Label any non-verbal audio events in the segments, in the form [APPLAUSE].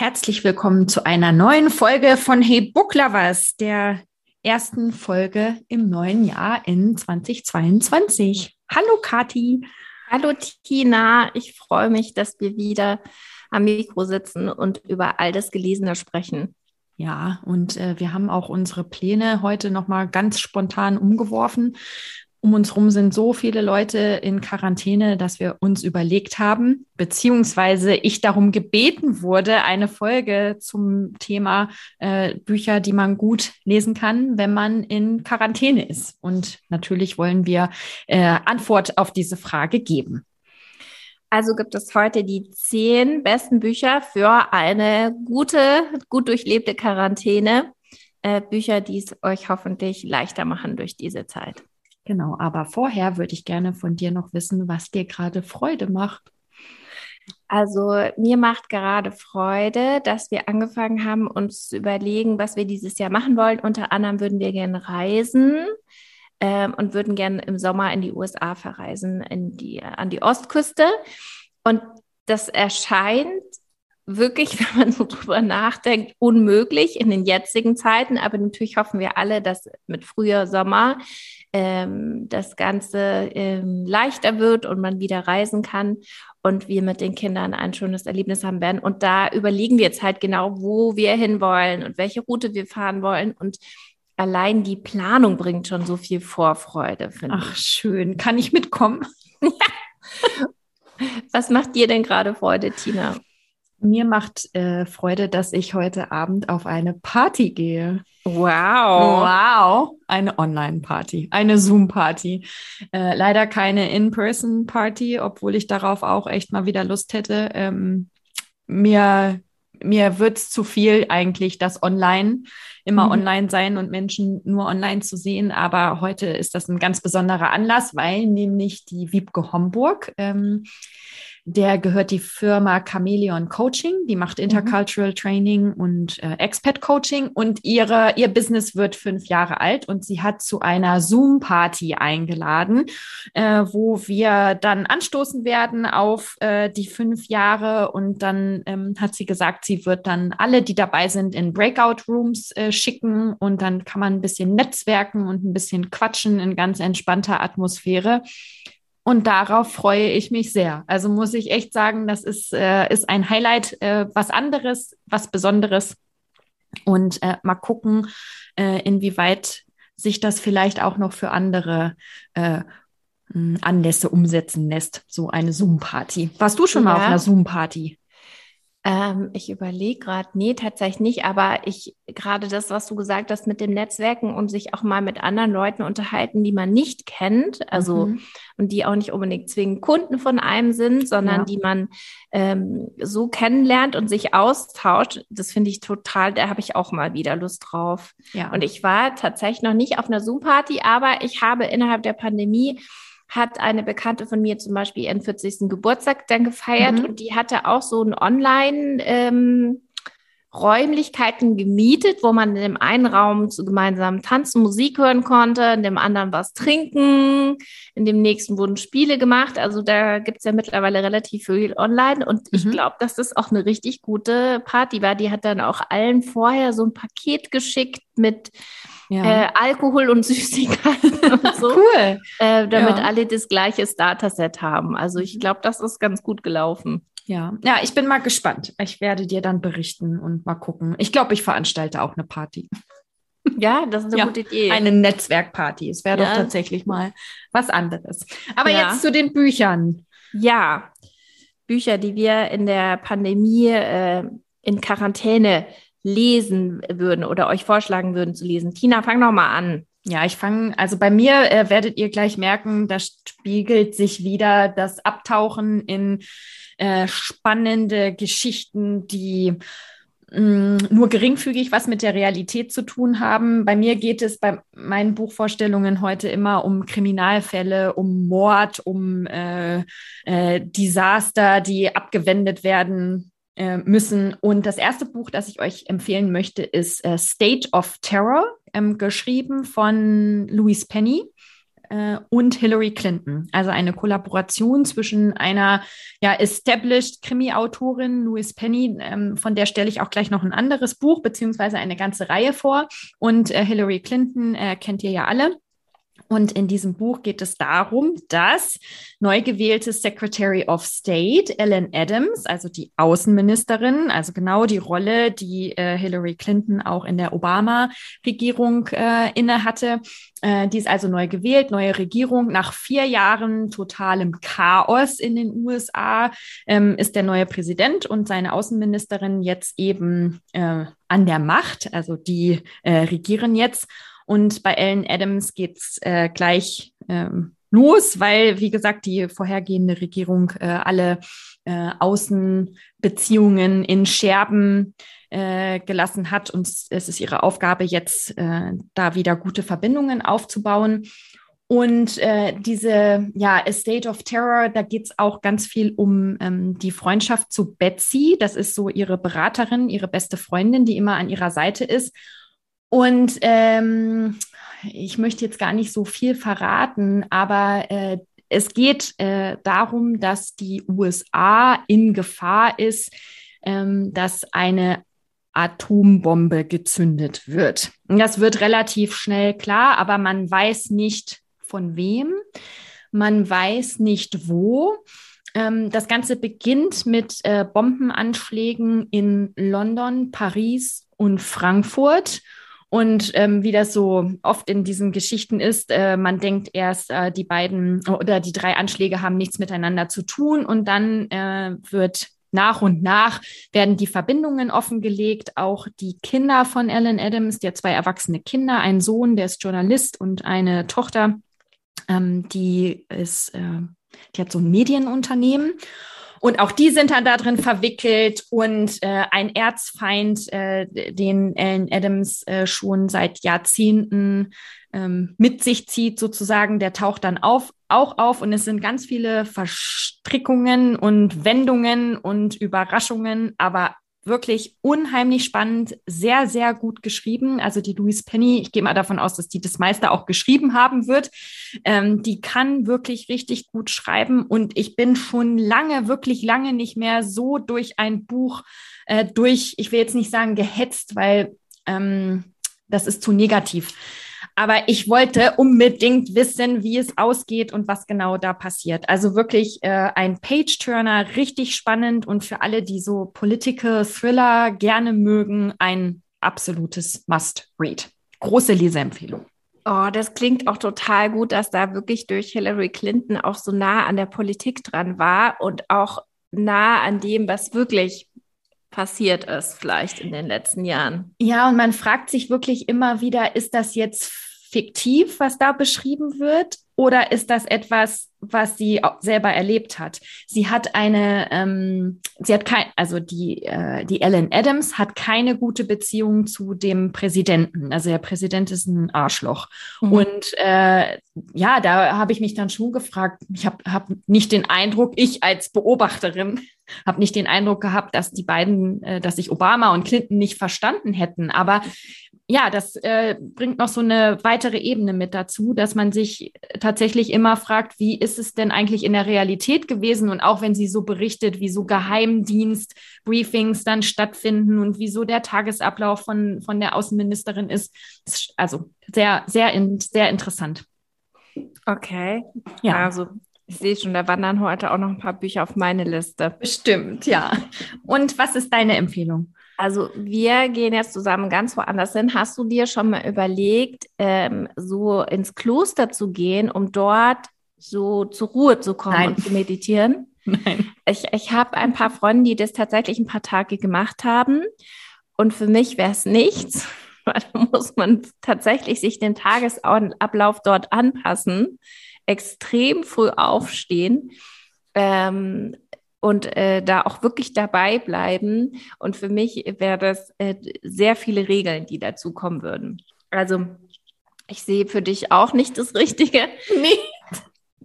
Herzlich willkommen zu einer neuen Folge von Hey Book Lovers, der ersten Folge im neuen Jahr in 2022. Hallo Kati. Hallo Tina, ich freue mich, dass wir wieder am Mikro sitzen und über all das Gelesene sprechen. Ja, und äh, wir haben auch unsere Pläne heute nochmal ganz spontan umgeworfen, um uns herum sind so viele Leute in Quarantäne, dass wir uns überlegt haben, beziehungsweise ich darum gebeten wurde, eine Folge zum Thema äh, Bücher, die man gut lesen kann, wenn man in Quarantäne ist. Und natürlich wollen wir äh, Antwort auf diese Frage geben. Also gibt es heute die zehn besten Bücher für eine gute, gut durchlebte Quarantäne. Äh, Bücher, die es euch hoffentlich leichter machen durch diese Zeit. Genau, aber vorher würde ich gerne von dir noch wissen, was dir gerade Freude macht. Also mir macht gerade Freude, dass wir angefangen haben, uns zu überlegen, was wir dieses Jahr machen wollen. Unter anderem würden wir gerne reisen ähm, und würden gerne im Sommer in die USA verreisen, in die, an die Ostküste. Und das erscheint wirklich, [LAUGHS] wenn man so drüber nachdenkt, unmöglich in den jetzigen Zeiten. Aber natürlich hoffen wir alle, dass mit früher Sommer ähm, das Ganze ähm, leichter wird und man wieder reisen kann und wir mit den Kindern ein schönes Erlebnis haben werden. Und da überlegen wir jetzt halt genau, wo wir hinwollen und welche Route wir fahren wollen. Und allein die Planung bringt schon so viel Vorfreude, finde ich. Ach, schön. Kann ich mitkommen? [LAUGHS] Was macht dir denn gerade Freude, Tina? Mir macht äh, Freude, dass ich heute Abend auf eine Party gehe. Wow. Wow. Eine Online-Party, eine Zoom-Party. Äh, leider keine In-Person-Party, obwohl ich darauf auch echt mal wieder Lust hätte. Ähm, mir mir wird es zu viel eigentlich, das online, immer mhm. online sein und Menschen nur online zu sehen. Aber heute ist das ein ganz besonderer Anlass, weil nämlich die Wiebke Homburg ähm, der gehört die Firma Chameleon Coaching, die macht mhm. Intercultural mhm. Training und äh, Expat Coaching und ihre, ihr Business wird fünf Jahre alt und sie hat zu einer Zoom-Party eingeladen, äh, wo wir dann anstoßen werden auf äh, die fünf Jahre und dann ähm, hat sie gesagt, sie wird dann alle, die dabei sind, in Breakout-Rooms äh, schicken und dann kann man ein bisschen netzwerken und ein bisschen quatschen in ganz entspannter Atmosphäre. Und darauf freue ich mich sehr. Also muss ich echt sagen, das ist, äh, ist ein Highlight, äh, was anderes, was Besonderes. Und äh, mal gucken, äh, inwieweit sich das vielleicht auch noch für andere äh, Anlässe umsetzen lässt. So eine Zoom-Party. Warst du schon ja. mal auf einer Zoom-Party? Ähm, ich überlege gerade, nee, tatsächlich nicht, aber ich gerade das, was du gesagt hast mit dem Netzwerken und sich auch mal mit anderen Leuten unterhalten, die man nicht kennt, also mhm. und die auch nicht unbedingt zwingend Kunden von einem sind, sondern ja. die man ähm, so kennenlernt und sich austauscht, das finde ich total, da habe ich auch mal wieder Lust drauf. Ja. Und ich war tatsächlich noch nicht auf einer Zoom-Party, aber ich habe innerhalb der Pandemie hat eine Bekannte von mir zum Beispiel ihren 40. Geburtstag dann gefeiert mhm. und die hatte auch so ein Online- ähm, Räumlichkeiten gemietet, wo man in dem einen Raum zu gemeinsamen Tanzen, Musik hören konnte, in dem anderen was trinken, in dem nächsten wurden Spiele gemacht. Also da gibt's ja mittlerweile relativ viel online und mhm. ich glaube, dass das auch eine richtig gute Party war. Die hat dann auch allen vorher so ein Paket geschickt mit ja. äh, Alkohol und [LAUGHS] Süßigkeiten und so. cool. Äh, damit ja. alle das gleiche Starter-Set haben. Also ich mhm. glaube, das ist ganz gut gelaufen. Ja, ja, ich bin mal gespannt. Ich werde dir dann berichten und mal gucken. Ich glaube, ich veranstalte auch eine Party. [LAUGHS] Ja, das ist eine ja, gute Idee. Eine Netzwerkparty. Es wäre ja. doch tatsächlich mal was anderes. Aber ja. jetzt zu den Büchern. Ja, Bücher, die wir in der Pandemie äh, in Quarantäne lesen würden oder euch vorschlagen würden zu lesen. Tina, fang noch mal an. Ja, ich fange, also bei mir äh, werdet ihr gleich merken, da spiegelt sich wieder das Abtauchen in äh, spannende Geschichten, die Mm, nur geringfügig was mit der Realität zu tun haben. Bei mir geht es bei meinen Buchvorstellungen heute immer um Kriminalfälle, um Mord, um äh, äh, Desaster, die abgewendet werden äh, müssen. Und das erste Buch, das ich euch empfehlen möchte, ist äh, State of Terror, ähm, geschrieben von Louise Penny äh, und Hillary Clinton. Also eine Kollaboration zwischen einer ja, established Krimi-Autorin, Louise Penny, ähm, von der stelle ich auch gleich noch ein anderes Buch, beziehungsweise eine ganze Reihe vor. Und äh, Hillary Clinton äh, kennt ihr ja alle. Und in diesem Buch geht es darum, dass neu gewählte Secretary of State Ellen Adams, also die Außenministerin, also genau die Rolle, die äh, Hillary Clinton auch in der Obama-Regierung äh, inne hatte, äh, die ist also neu gewählt, neue Regierung. Nach vier Jahren totalem Chaos in den USA ähm, ist der neue Präsident und seine Außenministerin jetzt eben äh, an der Macht. Also die äh, regieren jetzt. Und bei Ellen Adams geht's äh, gleich ähm, los, weil, wie gesagt, die vorhergehende Regierung äh, alle äh, Außenbeziehungen in Scherben äh, gelassen hat. Und es ist ihre Aufgabe, jetzt äh, da wieder gute Verbindungen aufzubauen. Und äh, diese ja, Estate of Terror, da geht es auch ganz viel um ähm, die Freundschaft zu Betsy. Das ist so ihre Beraterin, ihre beste Freundin, die immer an ihrer Seite ist. Und ähm, ich möchte jetzt gar nicht so viel verraten, aber äh, es geht äh, darum, dass die USA in Gefahr ist, ähm, dass eine Atombombe gezündet wird. Und das wird relativ schnell klar, aber man weiß nicht von wem, man weiß nicht wo. Ähm, das Ganze beginnt mit äh, Bombenanschlägen in London, Paris und Frankfurt. Und ähm, wie das so oft in diesen Geschichten ist, äh, man denkt erst, äh, die beiden oder die drei Anschläge haben nichts miteinander zu tun und dann äh, wird nach und nach werden die Verbindungen offengelegt. Auch die Kinder von Alan Adams, der zwei erwachsene Kinder, ein Sohn, der ist Journalist und eine Tochter, ähm, die ist, äh, die hat so ein Medienunternehmen. Und auch die sind dann da drin verwickelt. Und äh, ein Erzfeind, äh, den Ellen Adams äh, schon seit Jahrzehnten ähm, mit sich zieht, sozusagen, der taucht dann auf, auch auf. Und es sind ganz viele Verstrickungen und Wendungen und Überraschungen, aber wirklich unheimlich spannend, sehr, sehr gut geschrieben. Also die Louise Penny, ich gehe mal davon aus, dass die das meiste auch geschrieben haben wird. Ähm, die kann wirklich richtig gut schreiben und ich bin schon lange, wirklich lange nicht mehr so durch ein Buch äh, durch, ich will jetzt nicht sagen gehetzt, weil ähm, das ist zu negativ. Aber ich wollte unbedingt wissen, wie es ausgeht und was genau da passiert. Also wirklich äh, ein Page-Turner, richtig spannend und für alle, die so Political Thriller gerne mögen, ein absolutes Must-Read. Große Leseempfehlung. Oh, das klingt auch total gut, dass da wirklich durch Hillary Clinton auch so nah an der Politik dran war und auch nah an dem, was wirklich passiert ist, vielleicht in den letzten Jahren. Ja, und man fragt sich wirklich immer wieder, ist das jetzt fiktiv, was da beschrieben wird? Oder ist das etwas, was sie selber erlebt hat? Sie hat eine, ähm, sie hat kein, also die, äh, die Ellen Adams hat keine gute Beziehung zu dem Präsidenten. Also der Präsident ist ein Arschloch. Mhm. Und äh, ja, da habe ich mich dann schon gefragt, ich habe hab nicht den Eindruck, ich als Beobachterin [LAUGHS] habe nicht den Eindruck gehabt, dass die beiden, äh, dass sich Obama und Clinton nicht verstanden hätten. Aber ja, das äh, bringt noch so eine weitere Ebene mit dazu, dass man sich tatsächlich immer fragt, wie ist es denn eigentlich in der Realität gewesen? Und auch wenn sie so berichtet, wie so Geheimdienst-Briefings dann stattfinden und wieso der Tagesablauf von, von der Außenministerin ist, ist also sehr, sehr, in, sehr interessant. Okay. Ja. Also ich sehe schon, da wandern heute auch noch ein paar Bücher auf meine Liste. Bestimmt, ja. Und was ist deine Empfehlung? Also wir gehen jetzt zusammen ganz woanders hin. Hast du dir schon mal überlegt, ähm, so ins Kloster zu gehen, um dort so zur Ruhe zu kommen Nein. und zu meditieren? [LAUGHS] Nein. Ich, ich habe ein paar Freunde, die das tatsächlich ein paar Tage gemacht haben. Und für mich wäre es nichts, [LAUGHS] manchmal muss man tatsächlich sich den Tagesablauf dort anpassen, extrem früh aufstehen. Ähm, und äh, da auch wirklich dabei bleiben. Und für mich wäre das äh, sehr viele Regeln, die dazu kommen würden. Also ich sehe für dich auch nicht das Richtige. Nee.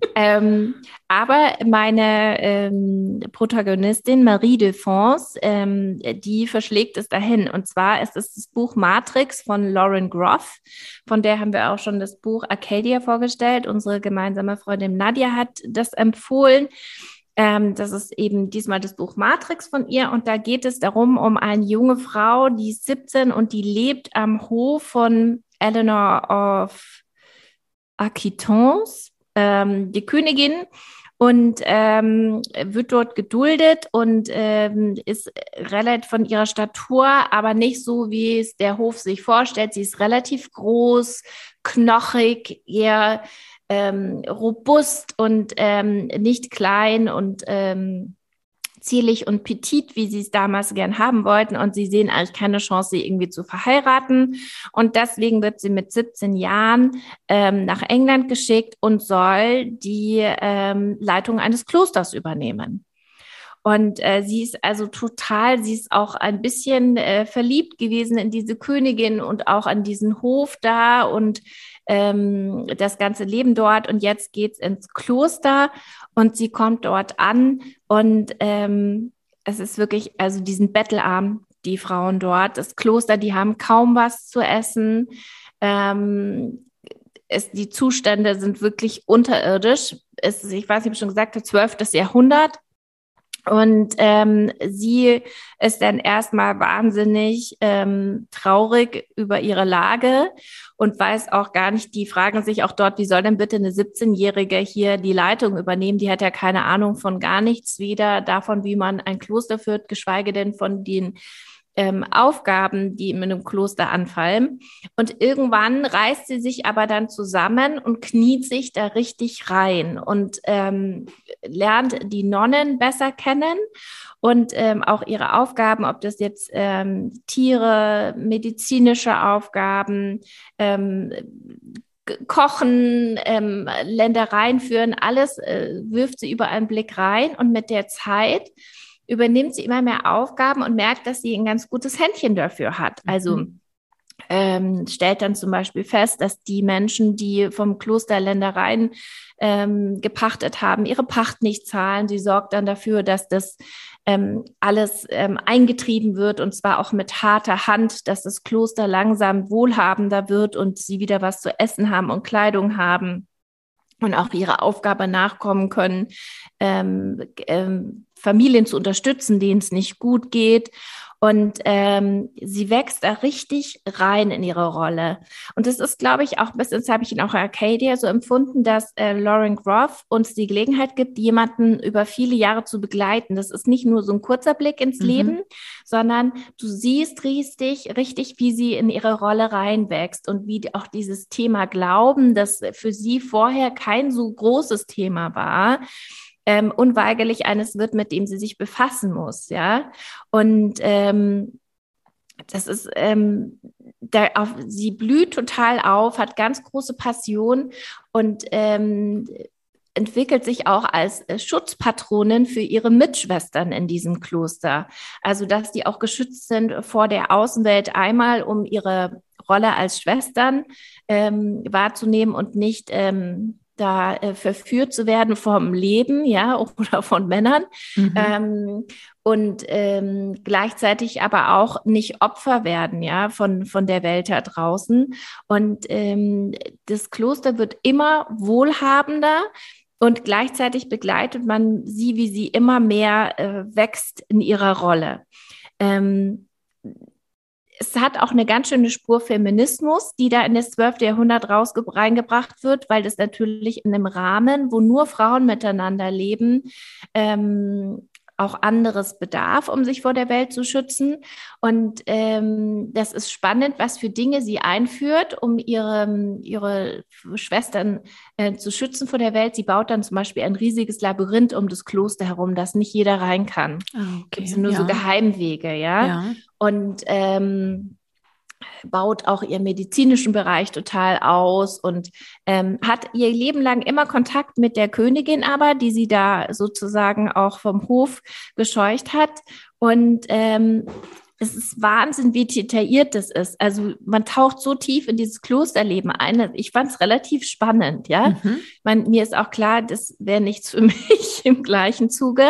[LAUGHS] ähm, aber meine ähm, Protagonistin Marie de France, ähm, die verschlägt es dahin. Und zwar ist es das Buch Matrix von Lauren Groff. Von der haben wir auch schon das Buch Arcadia vorgestellt. Unsere gemeinsame Freundin Nadia hat das empfohlen. Ähm, das ist eben diesmal das Buch Matrix von ihr und da geht es darum, um eine junge Frau, die ist 17 und die lebt am Hof von Eleanor of Aquitance, ähm, die Königin und ähm, wird dort geduldet und ähm, ist relativ von ihrer Statur, aber nicht so, wie es der Hof sich vorstellt. Sie ist relativ groß, knochig, eher ähm, robust und ähm, nicht klein und ähm, zierlich und petit, wie sie es damals gern haben wollten. Und sie sehen eigentlich keine Chance, sie irgendwie zu verheiraten. Und deswegen wird sie mit 17 Jahren ähm, nach England geschickt und soll die ähm, Leitung eines Klosters übernehmen. Und äh, sie ist also total, sie ist auch ein bisschen äh, verliebt gewesen in diese Königin und auch an diesen Hof da und ähm, das ganze Leben dort. Und jetzt geht's ins Kloster und sie kommt dort an und ähm, es ist wirklich, also diesen Bettelarm, die Frauen dort, das Kloster, die haben kaum was zu essen. Ähm, es, die Zustände sind wirklich unterirdisch. Es, ich weiß, ich habe schon gesagt, 12. Jahrhundert. Und ähm, sie ist dann erstmal wahnsinnig ähm, traurig über ihre Lage und weiß auch gar nicht, die fragen sich auch dort, wie soll denn bitte eine 17-Jährige hier die Leitung übernehmen? Die hat ja keine Ahnung von gar nichts, weder davon, wie man ein Kloster führt, geschweige denn von den ähm, Aufgaben, die in einem Kloster anfallen. Und irgendwann reißt sie sich aber dann zusammen und kniet sich da richtig rein und ähm, lernt die Nonnen besser kennen und ähm, auch ihre Aufgaben, ob das jetzt ähm, Tiere, medizinische Aufgaben, ähm, Kochen, ähm, Ländereien führen, alles äh, wirft sie über einen Blick rein und mit der Zeit übernimmt sie immer mehr Aufgaben und merkt, dass sie ein ganz gutes Händchen dafür hat. Also mhm. ähm, stellt dann zum Beispiel fest, dass die Menschen, die vom Kloster Ländereien ähm, gepachtet haben, ihre Pacht nicht zahlen. Sie sorgt dann dafür, dass das ähm, alles ähm, eingetrieben wird und zwar auch mit harter Hand, dass das Kloster langsam wohlhabender wird und sie wieder was zu essen haben und Kleidung haben und auch ihrer Aufgabe nachkommen können, ähm, ähm, Familien zu unterstützen, denen es nicht gut geht. Und ähm, sie wächst da richtig rein in ihre Rolle. Und das ist, glaube ich, auch bis jetzt habe ich ihn auch Arcadia so empfunden, dass äh, Lauren Groff uns die Gelegenheit gibt, jemanden über viele Jahre zu begleiten. Das ist nicht nur so ein kurzer Blick ins mhm. Leben, sondern du siehst richtig, richtig, wie sie in ihre Rolle reinwächst und wie auch dieses Thema Glauben, das für sie vorher kein so großes Thema war, ähm, unweigerlich eines wird, mit dem sie sich befassen muss, ja. Und ähm, das ist, ähm, da auf, sie blüht total auf, hat ganz große Passion und ähm, entwickelt sich auch als äh, Schutzpatronin für ihre Mitschwestern in diesem Kloster. Also, dass die auch geschützt sind vor der Außenwelt einmal, um ihre Rolle als Schwestern ähm, wahrzunehmen und nicht ähm, da äh, verführt zu werden vom Leben, ja, [LAUGHS] oder von Männern. Mhm. Ähm, und ähm, gleichzeitig aber auch nicht Opfer werden, ja, von, von der Welt da draußen. Und ähm, das Kloster wird immer wohlhabender und gleichzeitig begleitet man sie, wie sie immer mehr äh, wächst in ihrer Rolle. Ähm, es hat auch eine ganz schöne Spur Feminismus, die da in das 12. Jahrhundert reingebracht wird, weil das natürlich in einem Rahmen, wo nur Frauen miteinander leben, ähm, auch anderes bedarf, um sich vor der Welt zu schützen. Und ähm, das ist spannend, was für Dinge sie einführt, um ihre, ihre Schwestern äh, zu schützen vor der Welt. Sie baut dann zum Beispiel ein riesiges Labyrinth um das Kloster herum, dass nicht jeder rein kann. Ah, okay. Sind nur ja. so Geheimwege, ja. ja. Und ähm, baut auch ihren medizinischen Bereich total aus und ähm, hat ihr Leben lang immer Kontakt mit der Königin aber, die sie da sozusagen auch vom Hof gescheucht hat. Und ähm, es ist Wahnsinn, wie detailliert das ist. Also man taucht so tief in dieses Klosterleben ein. Ich fand es relativ spannend, ja. Mhm. Man, mir ist auch klar, das wäre nichts für [LAUGHS] mich im gleichen Zuge.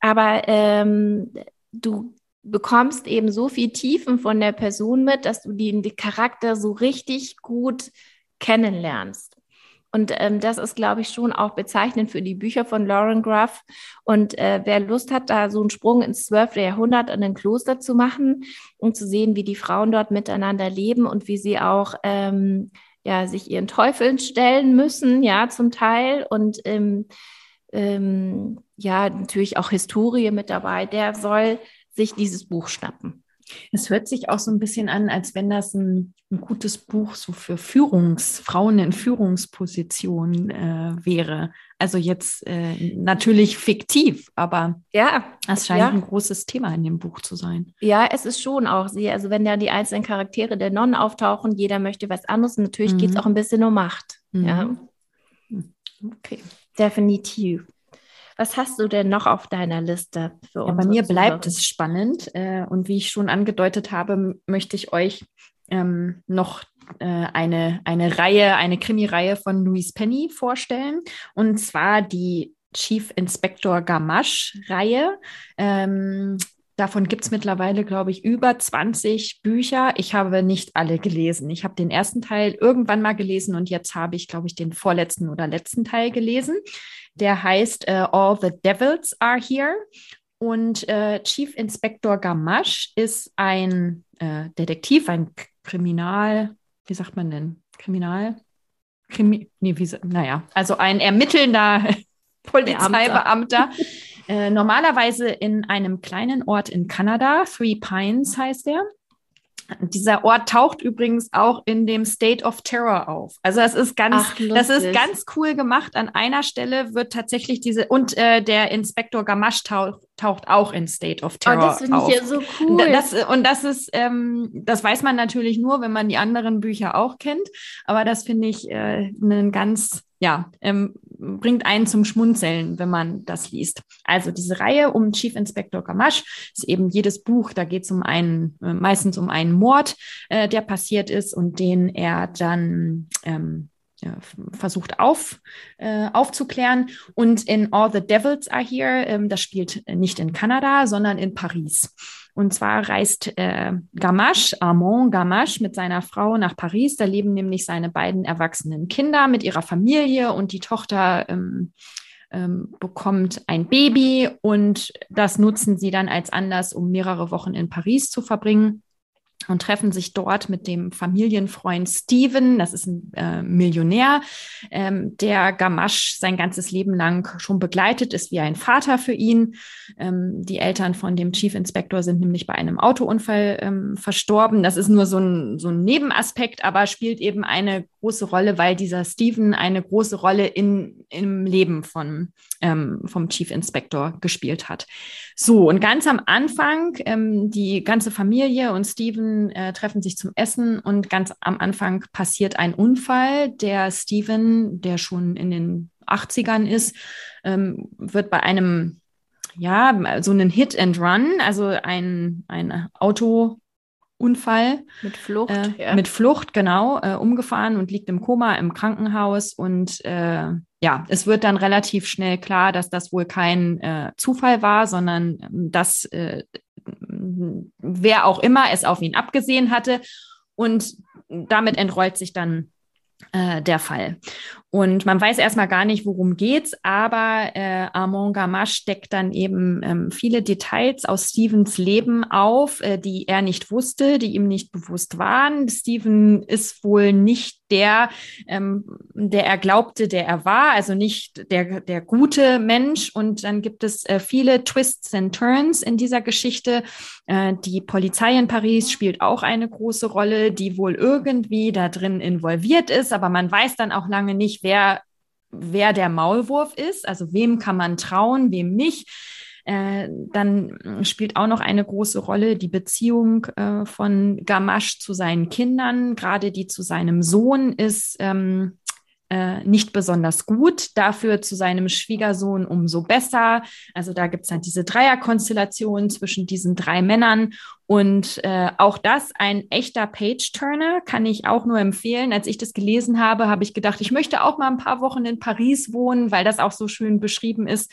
Aber ähm, du bekommst eben so viel Tiefen von der Person mit, dass du den, Charakter so richtig gut kennenlernst. Und ähm, das ist, glaube ich, schon auch bezeichnend für die Bücher von Lauren Gruff. Und äh, wer Lust hat, da so einen Sprung ins 12. Jahrhundert in ein Kloster zu machen, um zu sehen, wie die Frauen dort miteinander leben und wie sie auch ähm, ja, sich ihren Teufeln stellen müssen, ja, zum Teil. Und ähm, ähm, ja, natürlich auch Historie mit dabei, der soll sich dieses Buch schnappen. Es hört sich auch so ein bisschen an, als wenn das ein, ein gutes Buch so für Führungsfrauen in Führungspositionen äh, wäre. Also jetzt äh, natürlich fiktiv, aber ja, es scheint ja. ein großes Thema in dem Buch zu sein. Ja, es ist schon auch sie. Also wenn da die einzelnen Charaktere der Nonnen auftauchen, jeder möchte was anderes. natürlich mhm. geht es auch ein bisschen um Macht. Mhm. Ja. Okay. Definitiv. Was hast du denn noch auf deiner Liste für uns? Ja, bei mir bleibt es spannend. Äh, und wie ich schon angedeutet habe, möchte ich euch ähm, noch äh, eine, eine Reihe, eine Krimi-Reihe von Louise Penny vorstellen. Und zwar die Chief Inspector Gamache-Reihe. Ähm, Davon gibt es mittlerweile, glaube ich, über 20 Bücher. Ich habe nicht alle gelesen. Ich habe den ersten Teil irgendwann mal gelesen und jetzt habe ich, glaube ich, den vorletzten oder letzten Teil gelesen. Der heißt uh, All the Devils Are Here. Und äh, Chief Inspector Gamache ist ein äh, Detektiv, ein Kriminal, wie sagt man denn? Kriminal? Krimi nee, wie, naja, also ein ermittelnder [LAUGHS] Polizeibeamter. Äh, normalerweise in einem kleinen Ort in Kanada, Three Pines heißt der. Dieser Ort taucht übrigens auch in dem State of Terror auf. Also das ist ganz, Ach, das ist ganz cool gemacht. An einer Stelle wird tatsächlich diese und äh, der Inspektor Gamache taucht, taucht auch in State of Terror. Oh, das finde ich ja so cool. Das, und das ist, ähm, das weiß man natürlich nur, wenn man die anderen Bücher auch kennt. Aber das finde ich äh, einen ganz ja, ähm, bringt einen zum Schmunzeln, wenn man das liest. Also diese Reihe um Chief Inspector Gamache ist eben jedes Buch, da geht es um einen, äh, meistens um einen Mord, äh, der passiert ist und den er dann ähm, ja, versucht auf, äh, aufzuklären. Und in All the Devils Are Here, ähm, das spielt nicht in Kanada, sondern in Paris. Und zwar reist äh, Gamache, Armand Gamache, mit seiner Frau nach Paris. Da leben nämlich seine beiden erwachsenen Kinder mit ihrer Familie und die Tochter ähm, ähm, bekommt ein Baby und das nutzen sie dann als Anlass, um mehrere Wochen in Paris zu verbringen und treffen sich dort mit dem Familienfreund Steven, das ist ein äh, Millionär, ähm, der Gamache sein ganzes Leben lang schon begleitet ist wie ein Vater für ihn. Ähm, die Eltern von dem Chief Inspector sind nämlich bei einem Autounfall ähm, verstorben. Das ist nur so ein, so ein Nebenaspekt, aber spielt eben eine große Rolle, weil dieser Steven eine große Rolle in, im Leben von, ähm, vom Chief Inspector gespielt hat. So, und ganz am Anfang, ähm, die ganze Familie und Steven äh, treffen sich zum Essen und ganz am Anfang passiert ein Unfall. Der Steven, der schon in den 80ern ist, ähm, wird bei einem ja, so einen Hit and Run, also ein, ein Auto Unfall. Mit Flucht. Äh, ja. Mit Flucht, genau, äh, umgefahren und liegt im Koma im Krankenhaus. Und äh, ja, es wird dann relativ schnell klar, dass das wohl kein äh, Zufall war, sondern ähm, dass äh, wer auch immer es auf ihn abgesehen hatte. Und damit entrollt sich dann äh, der Fall. Und man weiß erstmal gar nicht, worum geht's, aber äh, Armand Gamache deckt dann eben ähm, viele Details aus Stevens Leben auf, äh, die er nicht wusste, die ihm nicht bewusst waren. Steven ist wohl nicht der, ähm, der er glaubte, der er war, also nicht der, der gute Mensch. Und dann gibt es äh, viele Twists and Turns in dieser Geschichte. Äh, die Polizei in Paris spielt auch eine große Rolle, die wohl irgendwie da drin involviert ist, aber man weiß dann auch lange nicht, wer, wer der Maulwurf ist, also wem kann man trauen, wem nicht. Äh, dann spielt auch noch eine große Rolle die Beziehung äh, von Gamache zu seinen Kindern. Gerade die zu seinem Sohn ist ähm, äh, nicht besonders gut, dafür zu seinem Schwiegersohn umso besser. Also da gibt es dann diese Dreierkonstellation zwischen diesen drei Männern und äh, auch das ein echter Page-Turner, kann ich auch nur empfehlen. Als ich das gelesen habe, habe ich gedacht, ich möchte auch mal ein paar Wochen in Paris wohnen, weil das auch so schön beschrieben ist,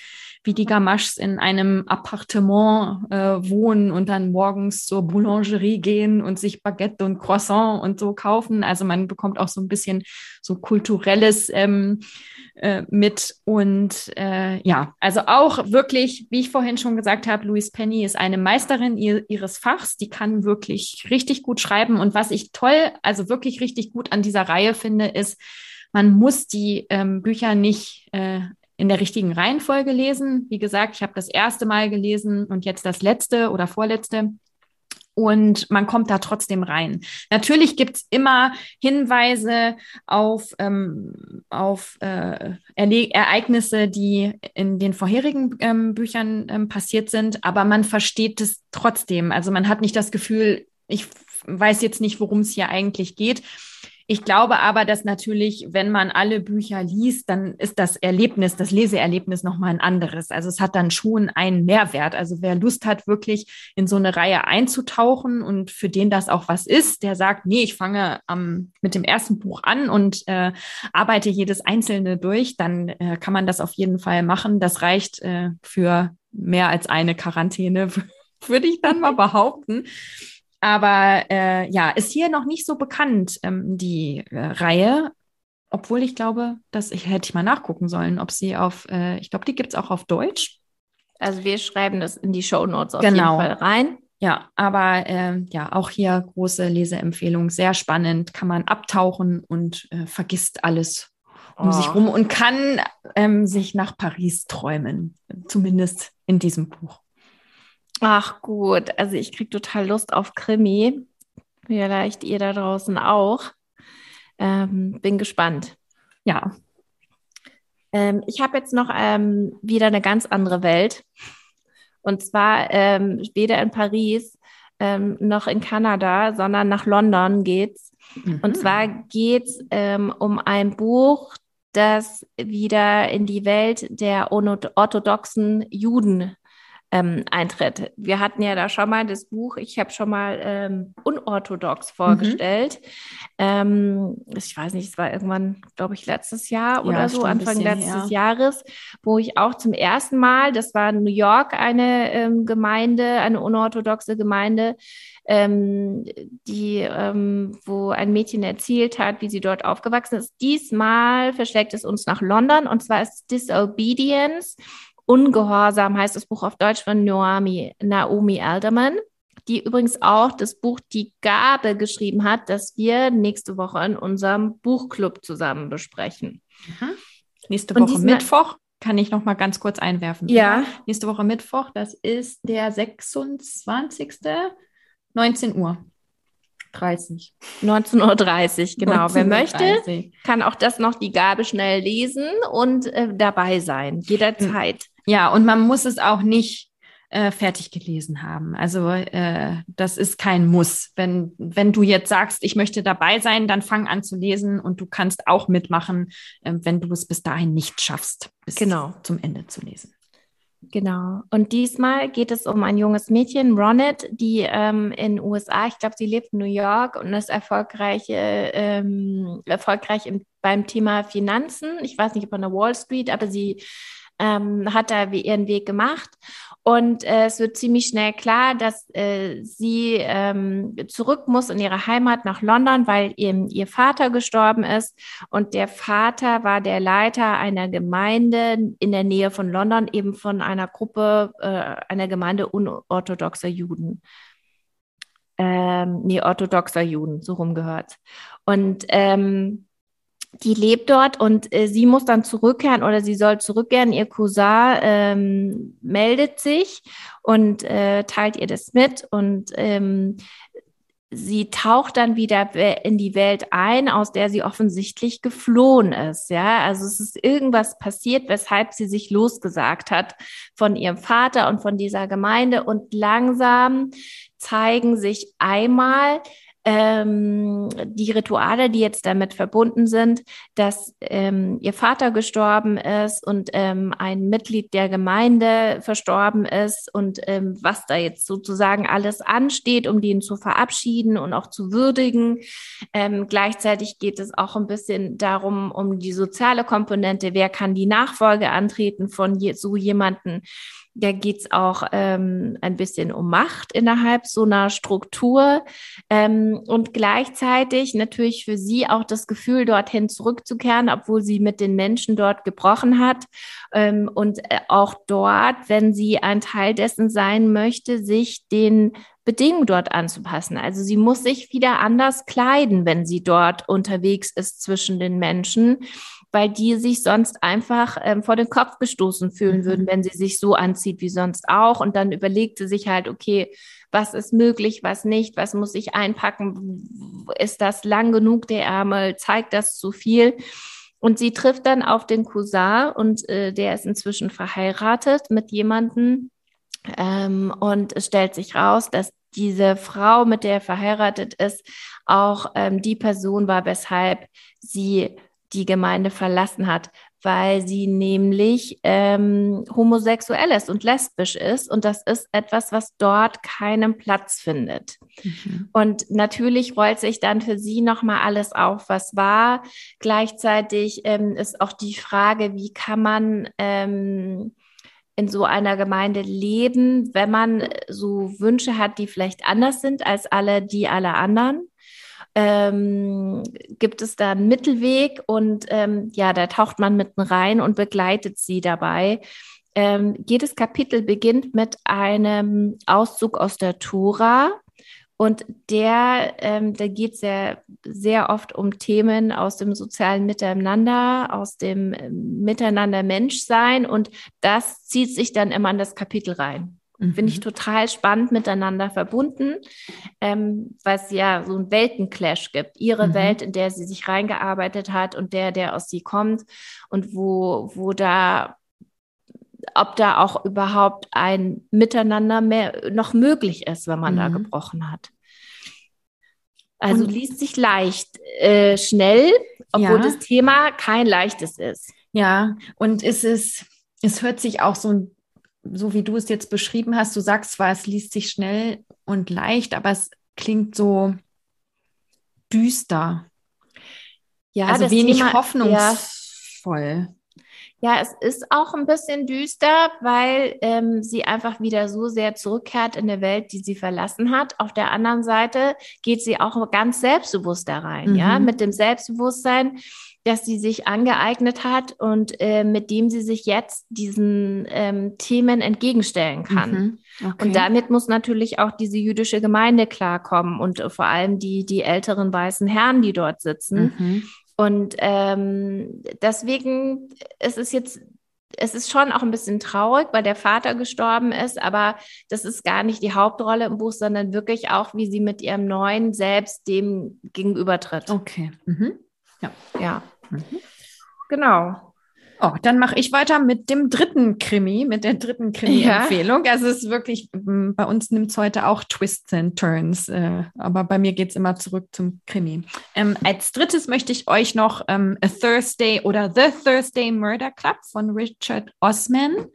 wie die Gamaches in einem Appartement äh, wohnen und dann morgens zur Boulangerie gehen und sich Baguette und Croissant und so kaufen. Also man bekommt auch so ein bisschen so kulturelles ähm, äh, mit. Und äh, ja, also auch wirklich, wie ich vorhin schon gesagt habe, Louise Penny ist eine Meisterin ihr, ihres Fachs. Die kann wirklich richtig gut schreiben. Und was ich toll, also wirklich richtig gut an dieser Reihe finde, ist, man muss die ähm, Bücher nicht äh, in der richtigen Reihenfolge lesen. Wie gesagt, ich habe das erste Mal gelesen und jetzt das letzte oder vorletzte. Und man kommt da trotzdem rein. Natürlich gibt's immer Hinweise auf, ähm, auf äh, Ereignisse, die in den vorherigen ähm, Büchern ähm, passiert sind, aber man versteht es trotzdem. Also man hat nicht das Gefühl, ich weiß jetzt nicht, worum es hier eigentlich geht. Ich glaube aber, dass natürlich, wenn man alle Bücher liest, dann ist das Erlebnis, das Leseerlebnis nochmal ein anderes. Also es hat dann schon einen Mehrwert. Also wer Lust hat, wirklich in so eine Reihe einzutauchen und für den das auch was ist, der sagt, nee, ich fange ähm, mit dem ersten Buch an und äh, arbeite jedes einzelne durch, dann äh, kann man das auf jeden Fall machen. Das reicht äh, für mehr als eine Quarantäne, [LAUGHS] würde ich dann mal behaupten. Aber äh, ja, ist hier noch nicht so bekannt, ähm, die äh, Reihe. Obwohl ich glaube, dass ich hätte ich mal nachgucken sollen, ob sie auf, äh, ich glaube, die gibt es auch auf Deutsch. Also wir schreiben das in die Show Notes auf genau. jeden Fall rein. Ja, aber äh, ja, auch hier große Leseempfehlung, sehr spannend, kann man abtauchen und äh, vergisst alles um oh. sich rum und kann ähm, sich nach Paris träumen, zumindest in diesem Buch. Ach gut, also ich kriege total Lust auf Krimi. Vielleicht ihr da draußen auch. Ähm, bin gespannt. Ja. Ähm, ich habe jetzt noch ähm, wieder eine ganz andere Welt. Und zwar ähm, weder in Paris ähm, noch in Kanada, sondern nach London geht's. Mhm. Und zwar geht's ähm, um ein Buch, das wieder in die Welt der orthodoxen Juden ähm, eintritt. Wir hatten ja da schon mal das Buch, ich habe schon mal ähm, unorthodox vorgestellt. Mhm. Ähm, ich weiß nicht, es war irgendwann, glaube ich, letztes Jahr oder ja, so, Anfang letztes her. Jahres, wo ich auch zum ersten Mal, das war in New York eine ähm, Gemeinde, eine unorthodoxe Gemeinde, ähm, die, ähm, wo ein Mädchen erzählt hat, wie sie dort aufgewachsen ist. Diesmal verschlägt es uns nach London und zwar ist Disobedience Ungehorsam heißt das Buch auf Deutsch von Naomi, Naomi Alderman, die übrigens auch das Buch Die Gabe geschrieben hat, das wir nächste Woche in unserem Buchclub zusammen besprechen. Mhm. Nächste Woche Mittwoch kann ich noch mal ganz kurz einwerfen. Ja. Nächste Woche Mittwoch, das ist der 26. 19 Uhr. 30. 19.30 Uhr, genau. 19 Wer möchte, kann auch das noch die Gabe schnell lesen und äh, dabei sein, jederzeit. Ja, und man muss es auch nicht äh, fertig gelesen haben. Also äh, das ist kein Muss. Wenn, wenn du jetzt sagst, ich möchte dabei sein, dann fang an zu lesen und du kannst auch mitmachen, äh, wenn du es bis dahin nicht schaffst, bis genau. zum Ende zu lesen. Genau. Und diesmal geht es um ein junges Mädchen, Ronit, die ähm, in USA, ich glaube, sie lebt in New York und ist erfolgreich, ähm, erfolgreich im, beim Thema Finanzen. Ich weiß nicht, ob an der Wall Street, aber sie ähm, hat da ihren Weg gemacht. Und äh, es wird ziemlich schnell klar, dass äh, sie ähm, zurück muss in ihre Heimat nach London, weil ihr, ihr Vater gestorben ist. Und der Vater war der Leiter einer Gemeinde in der Nähe von London, eben von einer Gruppe, äh, einer Gemeinde unorthodoxer Juden. Ähm, nee, orthodoxer Juden, so rumgehört. Und ähm, die lebt dort und äh, sie muss dann zurückkehren oder sie soll zurückkehren. Ihr Cousin ähm, meldet sich und äh, teilt ihr das mit und ähm, sie taucht dann wieder in die Welt ein, aus der sie offensichtlich geflohen ist. Ja, also es ist irgendwas passiert, weshalb sie sich losgesagt hat von ihrem Vater und von dieser Gemeinde und langsam zeigen sich einmal ähm, die Rituale, die jetzt damit verbunden sind, dass ähm, ihr Vater gestorben ist und ähm, ein Mitglied der Gemeinde verstorben ist und ähm, was da jetzt sozusagen alles ansteht, um den zu verabschieden und auch zu würdigen. Ähm, gleichzeitig geht es auch ein bisschen darum, um die soziale Komponente. Wer kann die Nachfolge antreten von je, so jemanden? Da geht's auch ähm, ein bisschen um Macht innerhalb so einer Struktur. Ähm, und gleichzeitig natürlich für sie auch das Gefühl, dorthin zurückzukehren, obwohl sie mit den Menschen dort gebrochen hat. Ähm, und äh, auch dort, wenn sie ein Teil dessen sein möchte, sich den Bedingungen dort anzupassen. Also sie muss sich wieder anders kleiden, wenn sie dort unterwegs ist zwischen den Menschen weil die sich sonst einfach ähm, vor den Kopf gestoßen fühlen mhm. würden, wenn sie sich so anzieht wie sonst auch. Und dann überlegt sie sich halt, okay, was ist möglich, was nicht, was muss ich einpacken, ist das lang genug, der Ärmel, zeigt das zu viel? Und sie trifft dann auf den Cousin und äh, der ist inzwischen verheiratet mit jemandem. Ähm, und es stellt sich raus, dass diese Frau, mit der er verheiratet ist, auch ähm, die Person war, weshalb sie die Gemeinde verlassen hat, weil sie nämlich ähm, homosexuell ist und lesbisch ist. Und das ist etwas, was dort keinen Platz findet. Mhm. Und natürlich rollt sich dann für sie nochmal alles auf, was war. Gleichzeitig ähm, ist auch die Frage, wie kann man ähm, in so einer Gemeinde leben, wenn man so Wünsche hat, die vielleicht anders sind als alle, die alle anderen ähm, gibt es da einen Mittelweg und ähm, ja, da taucht man mitten rein und begleitet sie dabei. Ähm, jedes Kapitel beginnt mit einem Auszug aus der Tora. Und der, ähm, da geht es sehr, sehr oft um Themen aus dem sozialen Miteinander, aus dem ähm, Miteinander Menschsein. Und das zieht sich dann immer in das Kapitel rein. Mhm. Finde ich total spannend miteinander verbunden, ähm, weil es ja so einen Weltenclash gibt. Ihre mhm. Welt, in der sie sich reingearbeitet hat und der, der aus sie kommt und wo, wo da, ob da auch überhaupt ein Miteinander mehr noch möglich ist, wenn man mhm. da gebrochen hat. Also und, liest sich leicht, äh, schnell, obwohl ja. das Thema kein leichtes ist. Ja, und es ist, es hört sich auch so ein so wie du es jetzt beschrieben hast, du sagst zwar, es liest sich schnell und leicht, aber es klingt so düster. Ja, also wenig Thema, hoffnungsvoll. Ja. Ja, es ist auch ein bisschen düster, weil ähm, sie einfach wieder so sehr zurückkehrt in der Welt, die sie verlassen hat. Auf der anderen Seite geht sie auch ganz selbstbewusst da rein, mhm. ja, mit dem Selbstbewusstsein, das sie sich angeeignet hat und äh, mit dem sie sich jetzt diesen ähm, Themen entgegenstellen kann. Mhm. Okay. Und damit muss natürlich auch diese jüdische Gemeinde klarkommen und äh, vor allem die, die älteren weißen Herren, die dort sitzen. Mhm. Und ähm, deswegen ist es jetzt, es ist schon auch ein bisschen traurig, weil der Vater gestorben ist, aber das ist gar nicht die Hauptrolle im Buch, sondern wirklich auch, wie sie mit ihrem neuen Selbst dem gegenübertritt. Okay. Mhm. Ja. Ja. Mhm. Genau. Oh, dann mache ich weiter mit dem dritten Krimi, mit der dritten Krimi-Empfehlung. Ja. Also es ist wirklich, bei uns nimmt es heute auch Twists and Turns, äh, aber bei mir geht es immer zurück zum Krimi. Ähm, als drittes möchte ich euch noch ähm, A Thursday oder The Thursday Murder Club von Richard Osman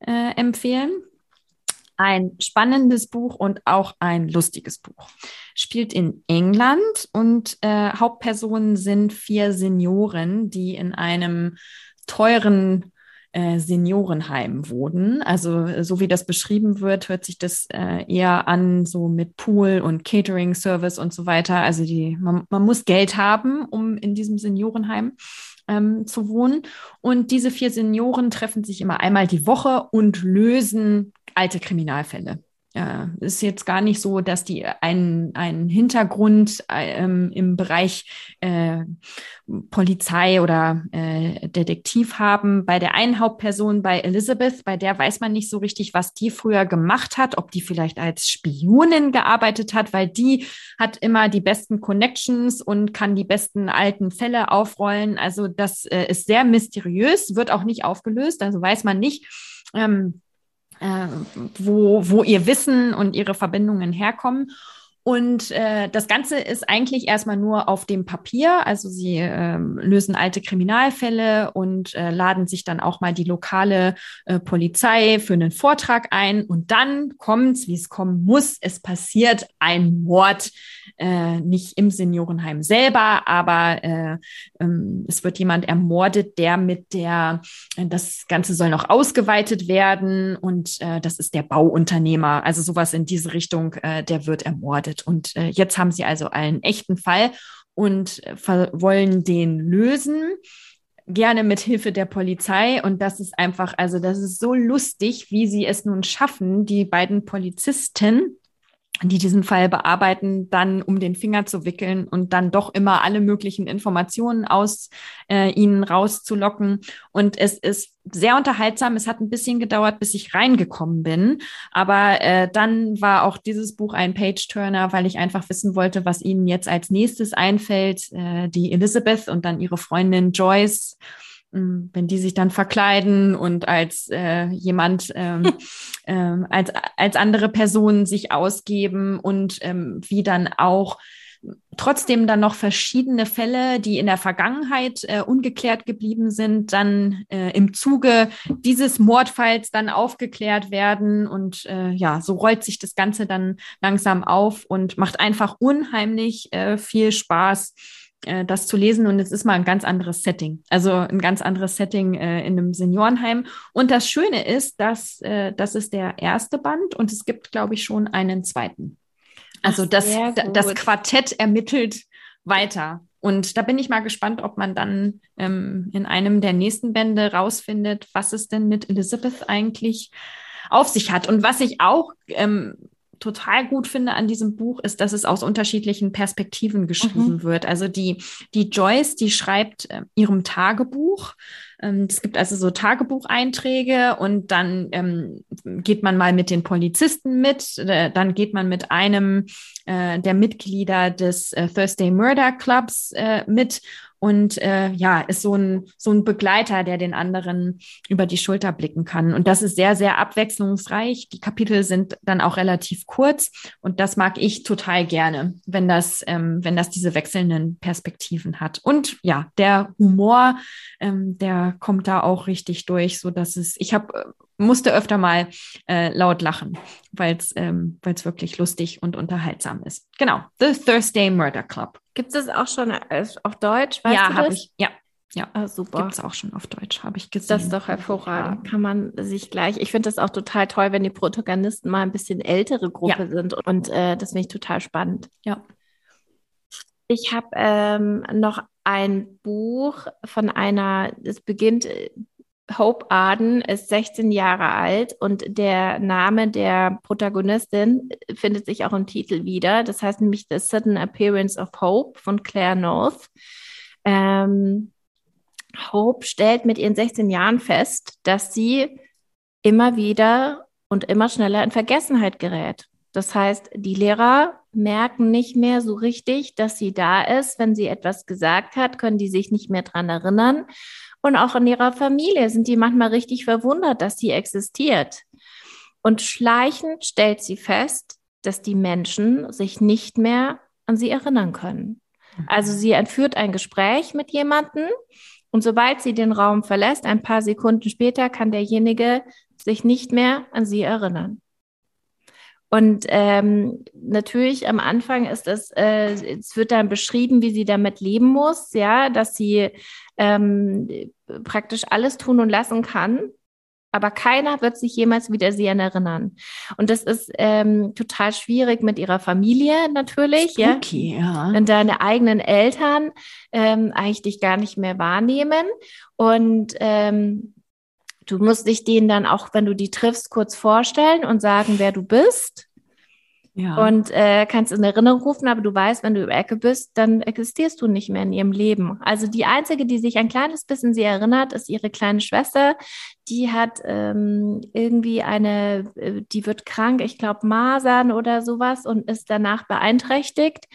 äh, empfehlen. Ein spannendes Buch und auch ein lustiges Buch. Spielt in England und äh, Hauptpersonen sind vier Senioren, die in einem teuren äh, Seniorenheim wohnen. Also so wie das beschrieben wird, hört sich das äh, eher an, so mit Pool und Catering-Service und so weiter. Also die, man, man muss Geld haben, um in diesem Seniorenheim ähm, zu wohnen. Und diese vier Senioren treffen sich immer einmal die Woche und lösen alte Kriminalfälle. Äh, ist jetzt gar nicht so, dass die einen, einen Hintergrund ähm, im Bereich äh, Polizei oder äh, Detektiv haben. Bei der einen Hauptperson, bei Elizabeth, bei der weiß man nicht so richtig, was die früher gemacht hat, ob die vielleicht als Spionin gearbeitet hat, weil die hat immer die besten Connections und kann die besten alten Fälle aufrollen. Also das äh, ist sehr mysteriös, wird auch nicht aufgelöst, also weiß man nicht. Ähm, äh, wo, wo ihr Wissen und ihre Verbindungen herkommen. Und äh, das Ganze ist eigentlich erstmal nur auf dem Papier. Also sie ähm, lösen alte Kriminalfälle und äh, laden sich dann auch mal die lokale äh, Polizei für einen Vortrag ein. Und dann kommt's, wie es kommen muss. Es passiert ein Mord, äh, nicht im Seniorenheim selber, aber äh, ähm, es wird jemand ermordet, der mit der, äh, das Ganze soll noch ausgeweitet werden und äh, das ist der Bauunternehmer. Also sowas in diese Richtung, äh, der wird ermordet gerettet. Und äh, jetzt haben sie also einen echten Fall und äh, wollen den lösen gerne mit Hilfe der Polizei und das ist einfach, also das ist so lustig, wie sie es nun schaffen, die beiden Polizisten die diesen Fall bearbeiten, dann um den Finger zu wickeln und dann doch immer alle möglichen Informationen aus äh, ihnen rauszulocken. Und es ist sehr unterhaltsam. Es hat ein bisschen gedauert, bis ich reingekommen bin. Aber äh, dann war auch dieses Buch ein Page-Turner, weil ich einfach wissen wollte, was ihnen jetzt als nächstes einfällt. Äh, die Elizabeth und dann ihre Freundin Joyce wenn die sich dann verkleiden und als äh, jemand, ähm, [LAUGHS] ähm, als, als andere Personen sich ausgeben und ähm, wie dann auch trotzdem dann noch verschiedene Fälle, die in der Vergangenheit äh, ungeklärt geblieben sind, dann äh, im Zuge dieses Mordfalls dann aufgeklärt werden. Und äh, ja, so rollt sich das Ganze dann langsam auf und macht einfach unheimlich äh, viel Spaß äh, das zu lesen und es ist mal ein ganz anderes Setting. Also ein ganz anderes Setting äh, in einem Seniorenheim. Und das Schöne ist, dass äh, das ist der erste Band und es gibt, glaube ich, schon einen zweiten. Also Ach, das, das Quartett ermittelt weiter. Und da bin ich mal gespannt, ob man dann ähm, in einem der nächsten Bände rausfindet, was es denn mit Elizabeth eigentlich auf sich hat. Und was ich auch ähm, total gut finde an diesem Buch, ist, dass es aus unterschiedlichen Perspektiven geschrieben mhm. wird. Also die, die Joyce, die schreibt äh, ihrem Tagebuch. Ähm, es gibt also so Tagebucheinträge und dann ähm, geht man mal mit den Polizisten mit, äh, dann geht man mit einem äh, der Mitglieder des äh, Thursday Murder Clubs äh, mit und äh, ja, ist so ein, so ein Begleiter, der den anderen über die Schulter blicken kann. Und das ist sehr, sehr abwechslungsreich. Die Kapitel sind dann auch relativ kurz und das mag ich total gerne, wenn das, ähm, wenn das diese wechselnden Perspektiven hat. Und ja, der Humor, ähm, der kommt da auch richtig durch, so dass es, ich habe äh, musste öfter mal äh, laut lachen, weil es ähm, wirklich lustig und unterhaltsam ist. Genau, The Thursday Murder Club. Gibt es auch schon auf Deutsch? Ja, habe ich. Ja. Ja, ah, super. Gibt es auch schon auf Deutsch, habe ich gesehen. Das ist doch hervorragend. Kann man sich gleich. Ich finde das auch total toll, wenn die Protagonisten mal ein bisschen ältere Gruppe ja. sind. Und äh, das finde ich total spannend. Ja. Ich habe ähm, noch ein Buch von einer, es beginnt Hope Arden ist 16 Jahre alt und der Name der Protagonistin findet sich auch im Titel wieder. Das heißt nämlich The Sudden Appearance of Hope von Claire North. Ähm, Hope stellt mit ihren 16 Jahren fest, dass sie immer wieder und immer schneller in Vergessenheit gerät. Das heißt, die Lehrer merken nicht mehr so richtig, dass sie da ist. Wenn sie etwas gesagt hat, können die sich nicht mehr dran erinnern. Und auch in ihrer Familie sind die manchmal richtig verwundert, dass sie existiert. Und schleichend stellt sie fest, dass die Menschen sich nicht mehr an sie erinnern können. Also sie entführt ein Gespräch mit jemandem und sobald sie den Raum verlässt, ein paar Sekunden später, kann derjenige sich nicht mehr an sie erinnern. Und ähm, natürlich am Anfang ist es, äh, es wird dann beschrieben, wie sie damit leben muss, ja, dass sie ähm, praktisch alles tun und lassen kann. Aber keiner wird sich jemals wieder sie erinnern. Und das ist ähm, total schwierig mit ihrer Familie natürlich. Spooky, ja. Und deine eigenen Eltern ähm, eigentlich dich gar nicht mehr wahrnehmen. Und ähm, Du musst dich denen dann auch, wenn du die triffst, kurz vorstellen und sagen, wer du bist. Und äh, kannst in Erinnerung rufen, aber du weißt, wenn du im Ecke bist, dann existierst du nicht mehr in ihrem Leben. Also die einzige, die sich ein kleines bisschen sie erinnert, ist ihre kleine Schwester. Die hat ähm, irgendwie eine, äh, die wird krank, ich glaube Masern oder sowas und ist danach beeinträchtigt.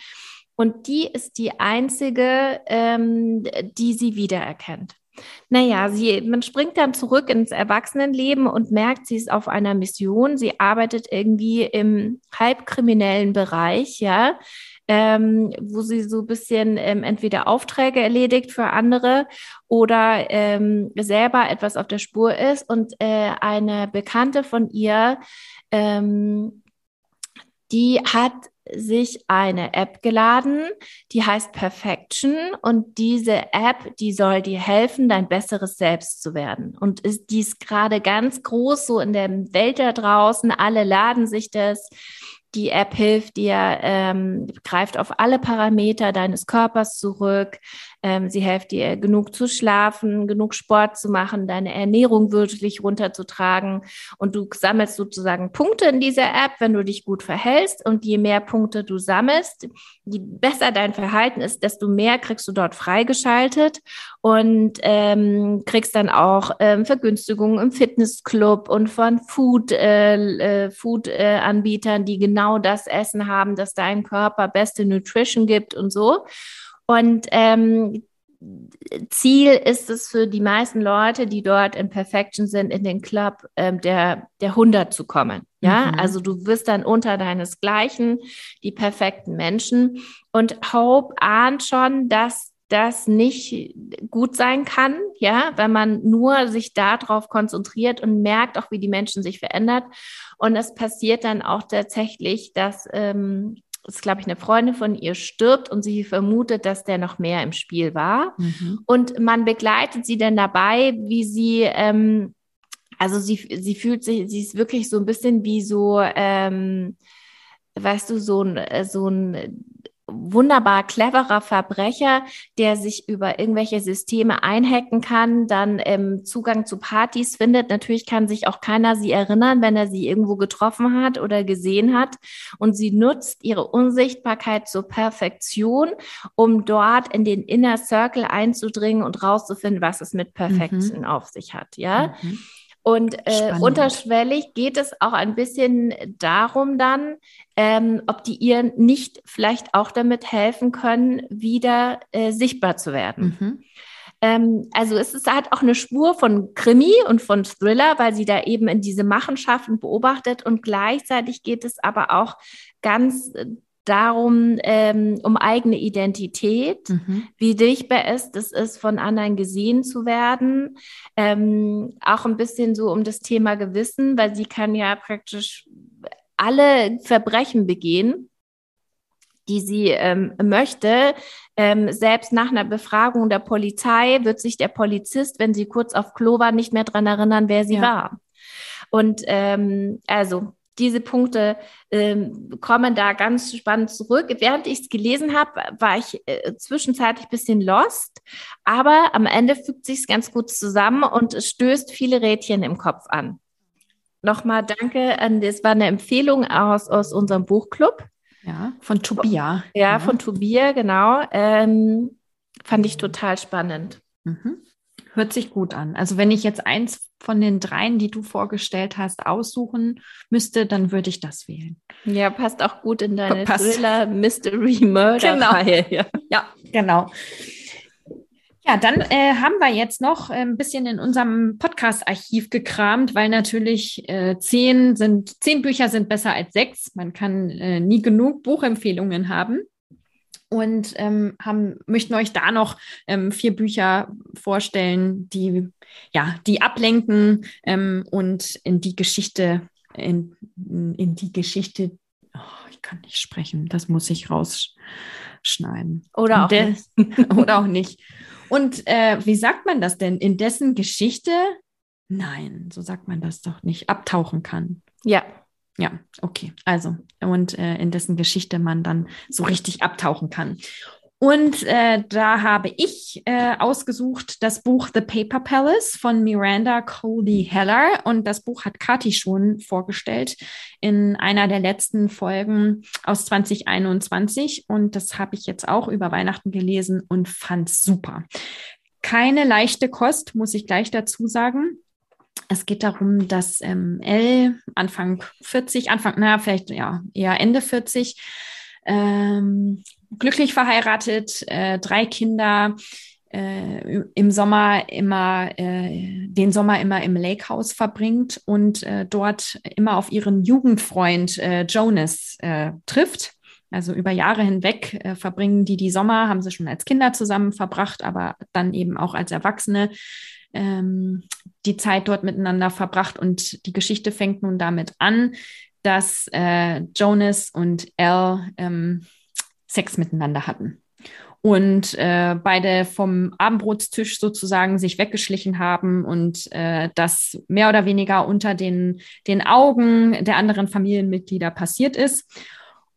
Und die ist die einzige, ähm, die sie wiedererkennt. Naja, sie, man springt dann zurück ins Erwachsenenleben und merkt, sie ist auf einer Mission. Sie arbeitet irgendwie im halbkriminellen Bereich, ja, ähm, wo sie so ein bisschen ähm, entweder Aufträge erledigt für andere oder ähm, selber etwas auf der Spur ist. Und äh, eine Bekannte von ihr, ähm, die hat sich eine App geladen, die heißt Perfection und diese App, die soll dir helfen, dein besseres Selbst zu werden. Und ist, die ist gerade ganz groß so in der Welt da draußen. Alle laden sich das. Die App hilft dir, ähm, greift auf alle Parameter deines Körpers zurück. Ähm, sie hilft dir, genug zu schlafen, genug Sport zu machen, deine Ernährung wirklich runterzutragen. Und du sammelst sozusagen Punkte in dieser App, wenn du dich gut verhältst. Und je mehr Punkte du sammelst, je besser dein Verhalten ist, desto mehr kriegst du dort freigeschaltet und ähm, kriegst dann auch ähm, Vergünstigungen im Fitnessclub und von Food, äh, äh, Food äh, Anbietern, die genau das Essen haben, das deinem Körper beste Nutrition gibt und so. Und ähm, Ziel ist es für die meisten Leute, die dort in Perfection sind, in den Club ähm, der, der 100 zu kommen. Ja, mhm. also du wirst dann unter deinesgleichen die perfekten Menschen. Und Hope ahnt schon, dass das nicht gut sein kann, ja, wenn man nur sich darauf konzentriert und merkt auch, wie die Menschen sich verändert. Und es passiert dann auch tatsächlich, dass ähm, ist, glaube ich, eine Freundin von ihr stirbt und sie vermutet, dass der noch mehr im Spiel war. Mhm. Und man begleitet sie dann dabei, wie sie, ähm, also sie, sie fühlt sich, sie ist wirklich so ein bisschen wie so, ähm, weißt du, so ein, so ein wunderbar cleverer Verbrecher, der sich über irgendwelche Systeme einhacken kann, dann ähm, Zugang zu Partys findet. Natürlich kann sich auch keiner sie erinnern, wenn er sie irgendwo getroffen hat oder gesehen hat. Und sie nutzt ihre Unsichtbarkeit zur Perfektion, um dort in den Inner Circle einzudringen und rauszufinden, was es mit Perfektion mhm. auf sich hat. Ja. Mhm. Und äh, unterschwellig geht es auch ein bisschen darum dann, ähm, ob die ihr nicht vielleicht auch damit helfen können, wieder äh, sichtbar zu werden. Mhm. Ähm, also es ist halt auch eine Spur von Krimi und von Thriller, weil sie da eben in diese Machenschaften beobachtet und gleichzeitig geht es aber auch ganz darum, ähm, um eigene Identität, mhm. wie sichtbar ist es ist, von anderen gesehen zu werden. Ähm, auch ein bisschen so um das Thema Gewissen, weil sie kann ja praktisch alle Verbrechen begehen, die sie ähm, möchte. Ähm, selbst nach einer Befragung der Polizei wird sich der Polizist, wenn sie kurz auf Klo war, nicht mehr daran erinnern, wer sie ja. war. Und ähm, also diese Punkte ähm, kommen da ganz spannend zurück. Während ich es gelesen habe, war ich äh, zwischenzeitlich ein bisschen lost, aber am Ende fügt sich es ganz gut zusammen und es stößt viele Rädchen im Kopf an. Nochmal danke an, das war eine Empfehlung aus, aus unserem Buchclub. Ja, von Tobia. Ja, ja. von Tobia, genau. Ähm, fand ich total spannend. Mhm. Hört sich gut an. Also wenn ich jetzt eins von den dreien, die du vorgestellt hast, aussuchen müsste, dann würde ich das wählen. Ja, passt auch gut in deine passt. Thriller Mystery Murder genau. Reihe. [LAUGHS] Ja. ja, genau. Ja, dann äh, haben wir jetzt noch ein bisschen in unserem Podcast-Archiv gekramt, weil natürlich äh, zehn sind, zehn Bücher sind besser als sechs. Man kann äh, nie genug Buchempfehlungen haben und ähm, haben, möchten euch da noch ähm, vier Bücher vorstellen, die ja, die ablenken ähm, und in die Geschichte, in, in die Geschichte, oh, ich kann nicht sprechen, das muss ich rausschneiden. Oder auch nicht. [LAUGHS] oder auch nicht. Und äh, wie sagt man das denn? In dessen Geschichte? Nein, so sagt man das doch nicht. Abtauchen kann. Ja. Ja, okay. Also, und äh, in dessen Geschichte man dann so richtig abtauchen kann. Und äh, da habe ich äh, ausgesucht das Buch The Paper Palace von Miranda Coley Heller. Und das Buch hat Kati schon vorgestellt in einer der letzten Folgen aus 2021. Und das habe ich jetzt auch über Weihnachten gelesen und fand super. Keine leichte Kost, muss ich gleich dazu sagen. Es geht darum, dass ähm, Elle Anfang 40, Anfang, naja, vielleicht ja, eher Ende 40, ähm, glücklich verheiratet, äh, drei Kinder, äh, im Sommer immer äh, den Sommer immer im Lake House verbringt und äh, dort immer auf ihren Jugendfreund äh, Jonas äh, trifft. Also über Jahre hinweg äh, verbringen die die Sommer, haben sie schon als Kinder zusammen verbracht, aber dann eben auch als Erwachsene ähm, die Zeit dort miteinander verbracht. Und die Geschichte fängt nun damit an, dass äh, Jonas und Elle ähm, Sex miteinander hatten. Und äh, beide vom Abendbrotstisch sozusagen sich weggeschlichen haben und äh, das mehr oder weniger unter den, den Augen der anderen Familienmitglieder passiert ist.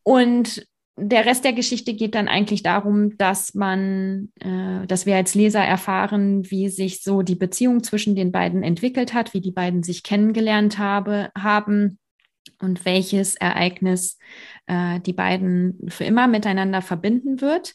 Und der Rest der Geschichte geht dann eigentlich darum, dass man, äh, dass wir als Leser erfahren, wie sich so die Beziehung zwischen den beiden entwickelt hat, wie die beiden sich kennengelernt habe, haben und welches Ereignis äh, die beiden für immer miteinander verbinden wird.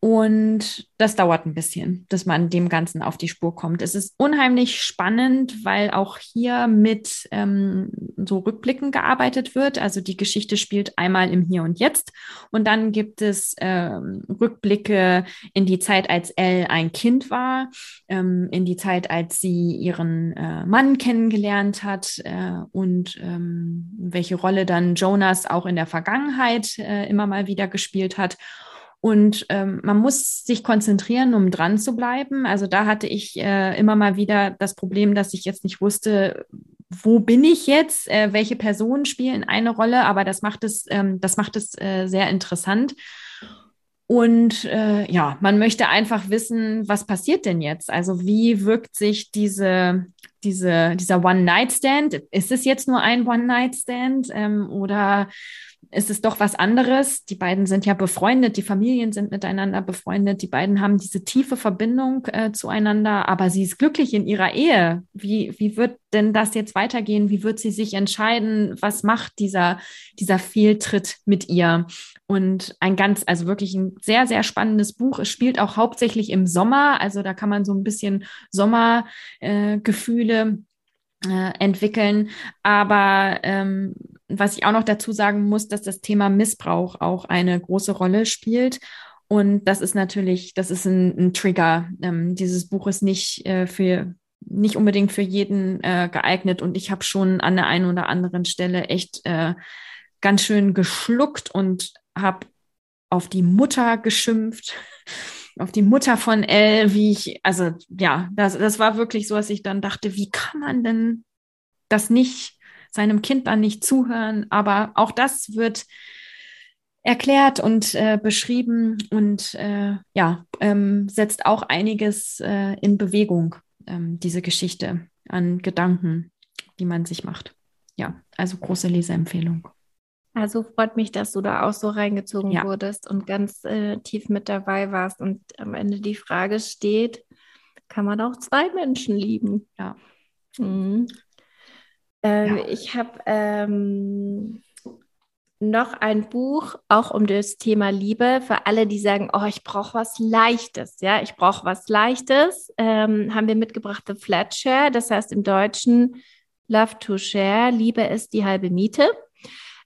Und das dauert ein bisschen, dass man dem Ganzen auf die Spur kommt. Es ist unheimlich spannend, weil auch hier mit ähm, so Rückblicken gearbeitet wird. Also die Geschichte spielt einmal im Hier und Jetzt und dann gibt es ähm, Rückblicke in die Zeit, als Elle ein Kind war, ähm, in die Zeit, als sie ihren äh, Mann kennengelernt hat äh, und ähm, welche Rolle dann Jonas auch in der Vergangenheit äh, immer mal wieder gespielt hat. Und ähm, man muss sich konzentrieren, um dran zu bleiben. Also da hatte ich äh, immer mal wieder das Problem, dass ich jetzt nicht wusste, wo bin ich jetzt, äh, welche Personen spielen eine Rolle, aber das macht es, ähm, das macht es äh, sehr interessant. Und äh, ja, man möchte einfach wissen, was passiert denn jetzt? Also wie wirkt sich diese, diese, dieser One-Night-Stand? Ist es jetzt nur ein One-Night-Stand ähm, oder ist es doch was anderes. Die beiden sind ja befreundet, die Familien sind miteinander befreundet, die beiden haben diese tiefe Verbindung äh, zueinander, aber sie ist glücklich in ihrer Ehe. Wie, wie wird denn das jetzt weitergehen? Wie wird sie sich entscheiden? Was macht dieser, dieser Fehltritt mit ihr? Und ein ganz, also wirklich ein sehr, sehr spannendes Buch. Es spielt auch hauptsächlich im Sommer, also da kann man so ein bisschen Sommergefühle äh, entwickeln. Aber ähm, was ich auch noch dazu sagen muss, dass das Thema Missbrauch auch eine große Rolle spielt. Und das ist natürlich, das ist ein, ein Trigger. Ähm, dieses Buch ist nicht äh, für nicht unbedingt für jeden äh, geeignet. Und ich habe schon an der einen oder anderen Stelle echt äh, ganz schön geschluckt und habe auf die Mutter geschimpft, [LAUGHS] auf die Mutter von Elle, wie ich, also ja, das, das war wirklich so, dass ich dann dachte, wie kann man denn das nicht seinem Kind dann nicht zuhören. Aber auch das wird erklärt und äh, beschrieben und äh, ja, ähm, setzt auch einiges äh, in Bewegung, ähm, diese Geschichte an Gedanken, die man sich macht. Ja, also große Leseempfehlung. Also freut mich, dass du da auch so reingezogen ja. wurdest und ganz äh, tief mit dabei warst und am Ende die Frage steht, kann man auch zwei Menschen lieben? Ja. Mhm. Ähm, ja. Ich habe ähm, noch ein Buch, auch um das Thema Liebe, für alle, die sagen, oh, ich brauche was Leichtes, ja, ich brauche was Leichtes, ähm, haben wir mitgebracht The Fletcher, das heißt im Deutschen Love to Share, Liebe ist die halbe Miete,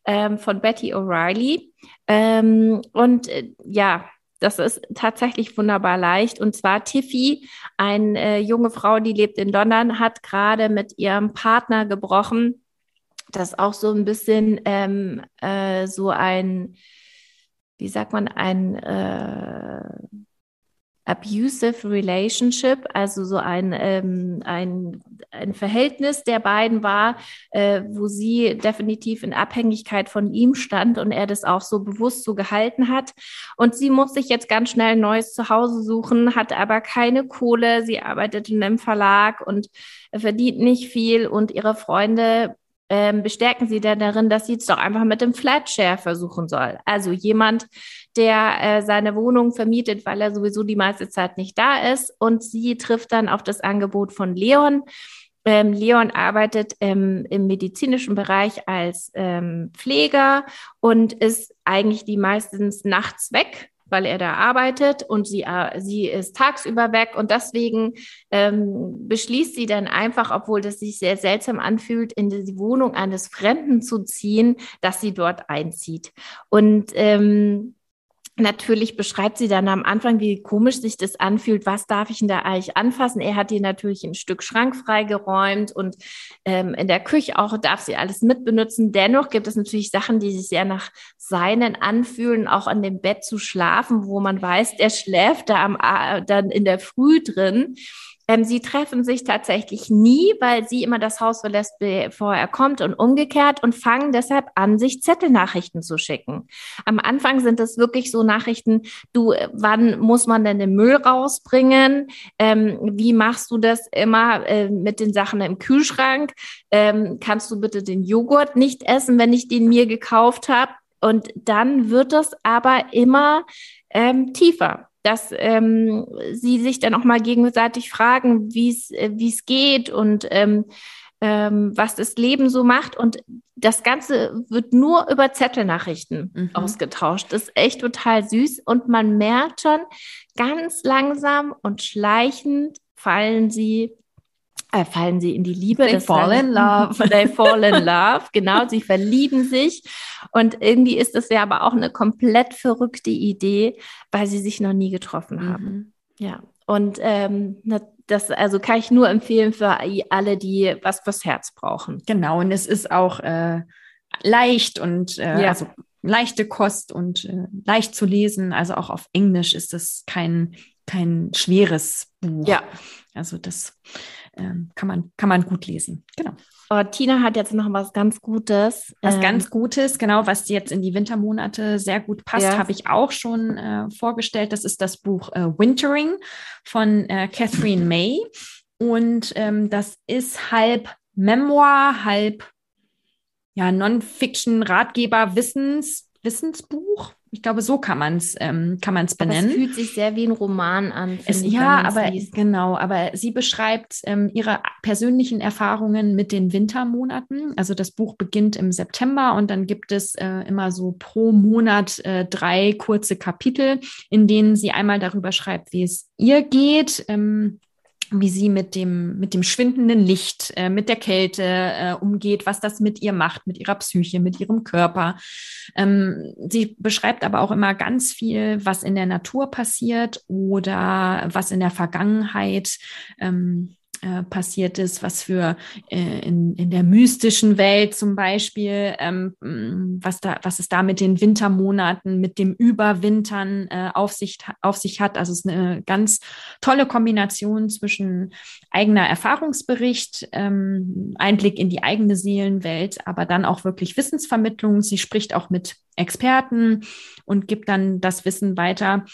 ähm, von Betty O'Reilly. Ähm, und äh, ja, das ist tatsächlich wunderbar leicht. Und zwar Tiffy, eine äh, junge Frau, die lebt in London, hat gerade mit ihrem Partner gebrochen. Das ist auch so ein bisschen ähm, äh, so ein, wie sagt man, ein äh, abusive relationship, also so ein, ähm, ein, ein Verhältnis der beiden war, äh, wo sie definitiv in Abhängigkeit von ihm stand und er das auch so bewusst so gehalten hat. Und sie muss sich jetzt ganz schnell ein neues Zuhause suchen, hat aber keine Kohle. Sie arbeitet in einem Verlag und verdient nicht viel und ihre Freunde ähm, bestärken sie dann darin, dass sie es doch einfach mit dem Flatshare versuchen soll. Also jemand, der äh, seine Wohnung vermietet, weil er sowieso die meiste Zeit nicht da ist. Und sie trifft dann auf das Angebot von Leon. Ähm, Leon arbeitet ähm, im medizinischen Bereich als ähm, Pfleger und ist eigentlich die meistens nachts weg weil er da arbeitet und sie, äh, sie ist tagsüber weg und deswegen ähm, beschließt sie dann einfach, obwohl das sich sehr seltsam anfühlt, in die Wohnung eines Fremden zu ziehen, dass sie dort einzieht. Und ähm, Natürlich beschreibt sie dann am Anfang, wie komisch sich das anfühlt. Was darf ich denn da eigentlich anfassen? Er hat ihr natürlich ein Stück Schrank freigeräumt und ähm, in der Küche auch darf sie alles mitbenutzen. Dennoch gibt es natürlich Sachen, die sich sehr nach seinen anfühlen, auch an dem Bett zu schlafen, wo man weiß, der schläft da am, dann in der Früh drin. Ähm, sie treffen sich tatsächlich nie, weil sie immer das Haus verlässt, bevor er kommt und umgekehrt und fangen deshalb an, sich Zettelnachrichten zu schicken. Am Anfang sind es wirklich so Nachrichten, du, wann muss man denn den Müll rausbringen? Ähm, wie machst du das immer äh, mit den Sachen im Kühlschrank? Ähm, kannst du bitte den Joghurt nicht essen, wenn ich den mir gekauft habe? Und dann wird es aber immer ähm, tiefer dass ähm, sie sich dann auch mal gegenseitig fragen, wie es äh, wie es geht und ähm, ähm, was das Leben so macht. Und das Ganze wird nur über Zettelnachrichten mhm. ausgetauscht. Das ist echt total süß. Und man merkt schon, ganz langsam und schleichend fallen sie äh, fallen sie in die Liebe. They fall in love. [LAUGHS] They fall in love, genau. Sie verlieben sich. Und irgendwie ist das ja aber auch eine komplett verrückte Idee, weil sie sich noch nie getroffen haben. Mhm. Ja. Und ähm, das also kann ich nur empfehlen für alle, die was fürs Herz brauchen. Genau. Und es ist auch äh, leicht und äh, ja. also leichte Kost und äh, leicht zu lesen. Also auch auf Englisch ist das kein, kein schweres Buch. Ja. Also das ähm, kann, man, kann man gut lesen. Genau. Oh, Tina hat jetzt noch was ganz Gutes. Was ähm, ganz Gutes, genau, was jetzt in die Wintermonate sehr gut passt, ja. habe ich auch schon äh, vorgestellt. Das ist das Buch äh, Wintering von äh, Catherine May. Und ähm, das ist halb Memoir, halb ja, Non-Fiction, Ratgeber, Wissens, Wissensbuch. Ich glaube, so kann man es ähm, kann man es benennen. es fühlt sich sehr wie ein Roman an. Es, ich, ja, aber liest. genau. Aber sie beschreibt ähm, ihre persönlichen Erfahrungen mit den Wintermonaten. Also das Buch beginnt im September und dann gibt es äh, immer so pro Monat äh, drei kurze Kapitel, in denen sie einmal darüber schreibt, wie es ihr geht. Ähm, wie sie mit dem, mit dem schwindenden Licht, äh, mit der Kälte äh, umgeht, was das mit ihr macht, mit ihrer Psyche, mit ihrem Körper. Ähm, sie beschreibt aber auch immer ganz viel, was in der Natur passiert oder was in der Vergangenheit ähm, äh, passiert ist, was für äh, in, in der mystischen Welt zum Beispiel, ähm, was, da, was es da mit den Wintermonaten, mit dem Überwintern äh, auf, sich, auf sich hat. Also es ist eine ganz tolle Kombination zwischen eigener Erfahrungsbericht, ähm, Einblick in die eigene Seelenwelt, aber dann auch wirklich Wissensvermittlung. Sie spricht auch mit Experten und gibt dann das Wissen weiter.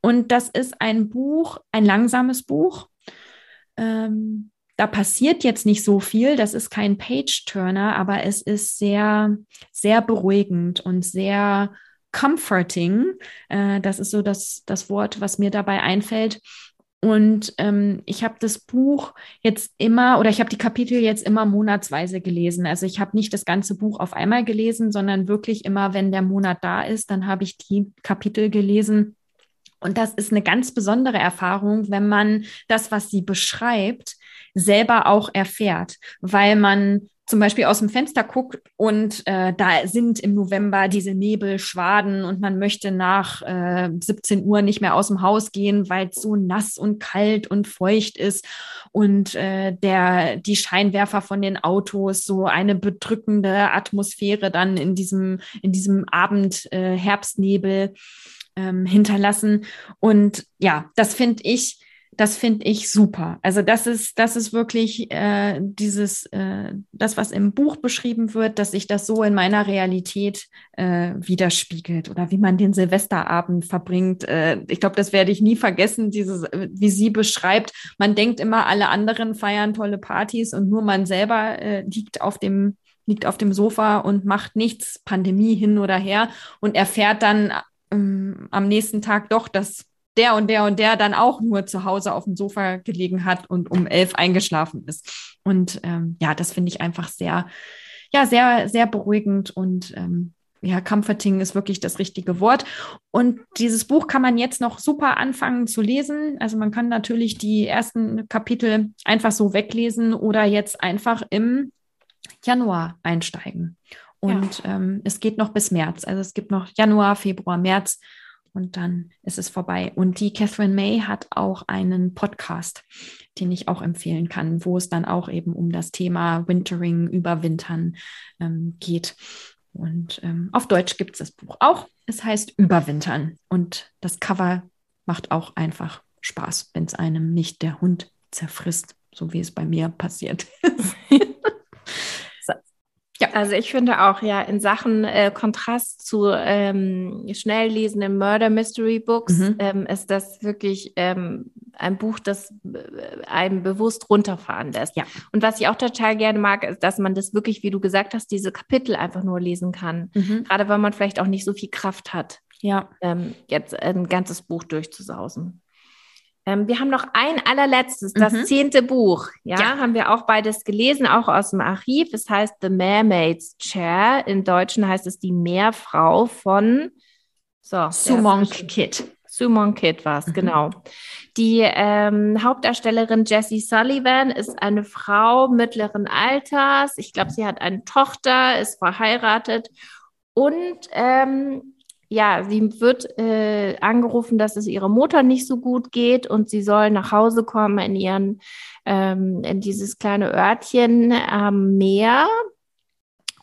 Und das ist ein Buch, ein langsames Buch, ähm, da passiert jetzt nicht so viel, das ist kein Page-Turner, aber es ist sehr, sehr beruhigend und sehr comforting. Äh, das ist so das, das Wort, was mir dabei einfällt. Und ähm, ich habe das Buch jetzt immer oder ich habe die Kapitel jetzt immer monatsweise gelesen. Also ich habe nicht das ganze Buch auf einmal gelesen, sondern wirklich immer, wenn der Monat da ist, dann habe ich die Kapitel gelesen und das ist eine ganz besondere Erfahrung, wenn man das, was sie beschreibt, selber auch erfährt, weil man zum Beispiel aus dem Fenster guckt und äh, da sind im November diese Nebelschwaden und man möchte nach äh, 17 Uhr nicht mehr aus dem Haus gehen, weil es so nass und kalt und feucht ist. Und äh, der die Scheinwerfer von den Autos so eine bedrückende Atmosphäre dann in diesem in diesem Abend äh, Herbstnebel ähm, hinterlassen. Und ja, das finde ich, das finde ich super. Also das ist, das ist wirklich äh, dieses, äh, das, was im Buch beschrieben wird, dass sich das so in meiner Realität äh, widerspiegelt oder wie man den Silvesterabend verbringt. Äh, ich glaube, das werde ich nie vergessen, dieses, wie sie beschreibt. Man denkt immer, alle anderen feiern tolle Partys und nur man selber äh, liegt auf dem liegt auf dem Sofa und macht nichts, Pandemie hin oder her und erfährt dann ähm, am nächsten Tag doch, dass der und der und der dann auch nur zu Hause auf dem Sofa gelegen hat und um elf eingeschlafen ist. Und ähm, ja, das finde ich einfach sehr, ja, sehr, sehr beruhigend und ähm, ja, comforting ist wirklich das richtige Wort. Und dieses Buch kann man jetzt noch super anfangen zu lesen. Also man kann natürlich die ersten Kapitel einfach so weglesen oder jetzt einfach im Januar einsteigen. Und ja. ähm, es geht noch bis März. Also es gibt noch Januar, Februar, März und dann ist es vorbei. Und die Catherine May hat auch einen Podcast, den ich auch empfehlen kann, wo es dann auch eben um das Thema Wintering, Überwintern ähm, geht. Und ähm, auf Deutsch gibt es das Buch auch. Es heißt Überwintern. Und das Cover macht auch einfach Spaß, wenn es einem nicht der Hund zerfrisst, so wie es bei mir passiert [LAUGHS] ist. Ja. Also ich finde auch, ja, in Sachen äh, Kontrast zu ähm, schnell lesenden Murder Mystery Books mhm. ähm, ist das wirklich ähm, ein Buch, das äh, einem bewusst runterfahren lässt. Ja. Und was ich auch total gerne mag, ist, dass man das wirklich, wie du gesagt hast, diese Kapitel einfach nur lesen kann. Mhm. Gerade weil man vielleicht auch nicht so viel Kraft hat, ja. Ähm, jetzt ein ganzes Buch durchzusausen. Ähm, wir haben noch ein allerletztes, das mhm. zehnte Buch. Ja, ja, haben wir auch beides gelesen, auch aus dem Archiv. Es heißt The Mermaid's Chair. Im Deutschen heißt es die Meerfrau von so, Sumon Kid. Sumon Kid war es, mhm. genau. Die ähm, Hauptdarstellerin Jessie Sullivan ist eine Frau mittleren Alters. Ich glaube, sie hat eine Tochter, ist verheiratet und ähm, ja, sie wird äh, angerufen, dass es ihrer Mutter nicht so gut geht und sie soll nach Hause kommen in ihren, ähm, in dieses kleine Örtchen am Meer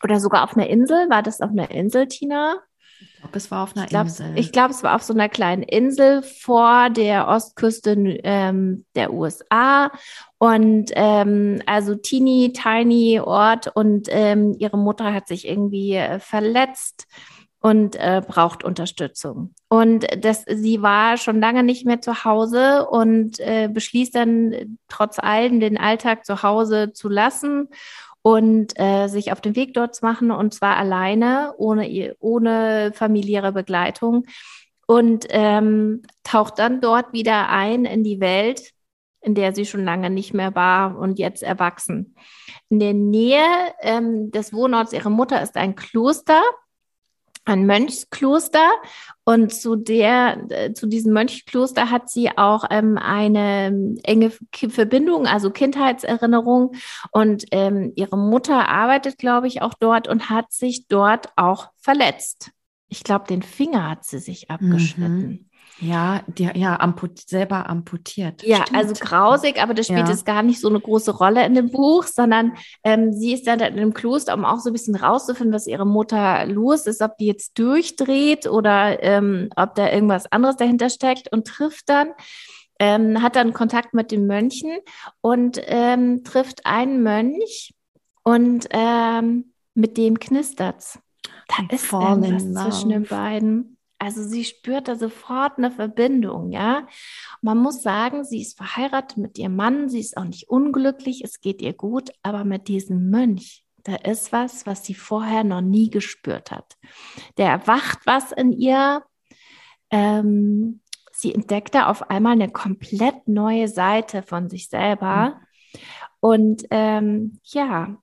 oder sogar auf einer Insel. War das auf einer Insel, Tina? Ich glaube, es war auf einer ich glaub, Insel. Ich glaube, es war auf so einer kleinen Insel vor der Ostküste ähm, der USA. Und ähm, also teeny, tiny Ort und ähm, ihre Mutter hat sich irgendwie äh, verletzt und äh, braucht Unterstützung. Und das, sie war schon lange nicht mehr zu Hause und äh, beschließt dann trotz allem den Alltag zu Hause zu lassen und äh, sich auf den Weg dort zu machen und zwar alleine, ohne, ohne familiäre Begleitung und ähm, taucht dann dort wieder ein in die Welt, in der sie schon lange nicht mehr war und jetzt erwachsen. In der Nähe ähm, des Wohnorts ihrer Mutter ist ein Kloster ein Mönchskloster und zu der äh, zu diesem Mönchskloster hat sie auch ähm, eine enge Verbindung, also Kindheitserinnerung und ähm, ihre Mutter arbeitet, glaube ich, auch dort und hat sich dort auch verletzt. Ich glaube, den Finger hat sie sich abgeschnitten. Mhm. Ja, die, ja, amput, selber amputiert. Ja, Stimmt. also grausig, aber das spielt ja. jetzt gar nicht so eine große Rolle in dem Buch, sondern ähm, sie ist dann in einem Kloster, um auch so ein bisschen rauszufinden, was ihre Mutter los ist, ob die jetzt durchdreht oder ähm, ob da irgendwas anderes dahinter steckt und trifft dann, ähm, hat dann Kontakt mit den Mönchen und ähm, trifft einen Mönch und ähm, mit dem knistert's. Da ist irgendwas zwischen den beiden. Also sie spürt da sofort eine Verbindung, ja. Man muss sagen, sie ist verheiratet mit ihrem Mann, sie ist auch nicht unglücklich, es geht ihr gut, aber mit diesem Mönch, da ist was, was sie vorher noch nie gespürt hat. Der erwacht was in ihr. Ähm, sie entdeckt da auf einmal eine komplett neue Seite von sich selber. Mhm. Und ähm, ja,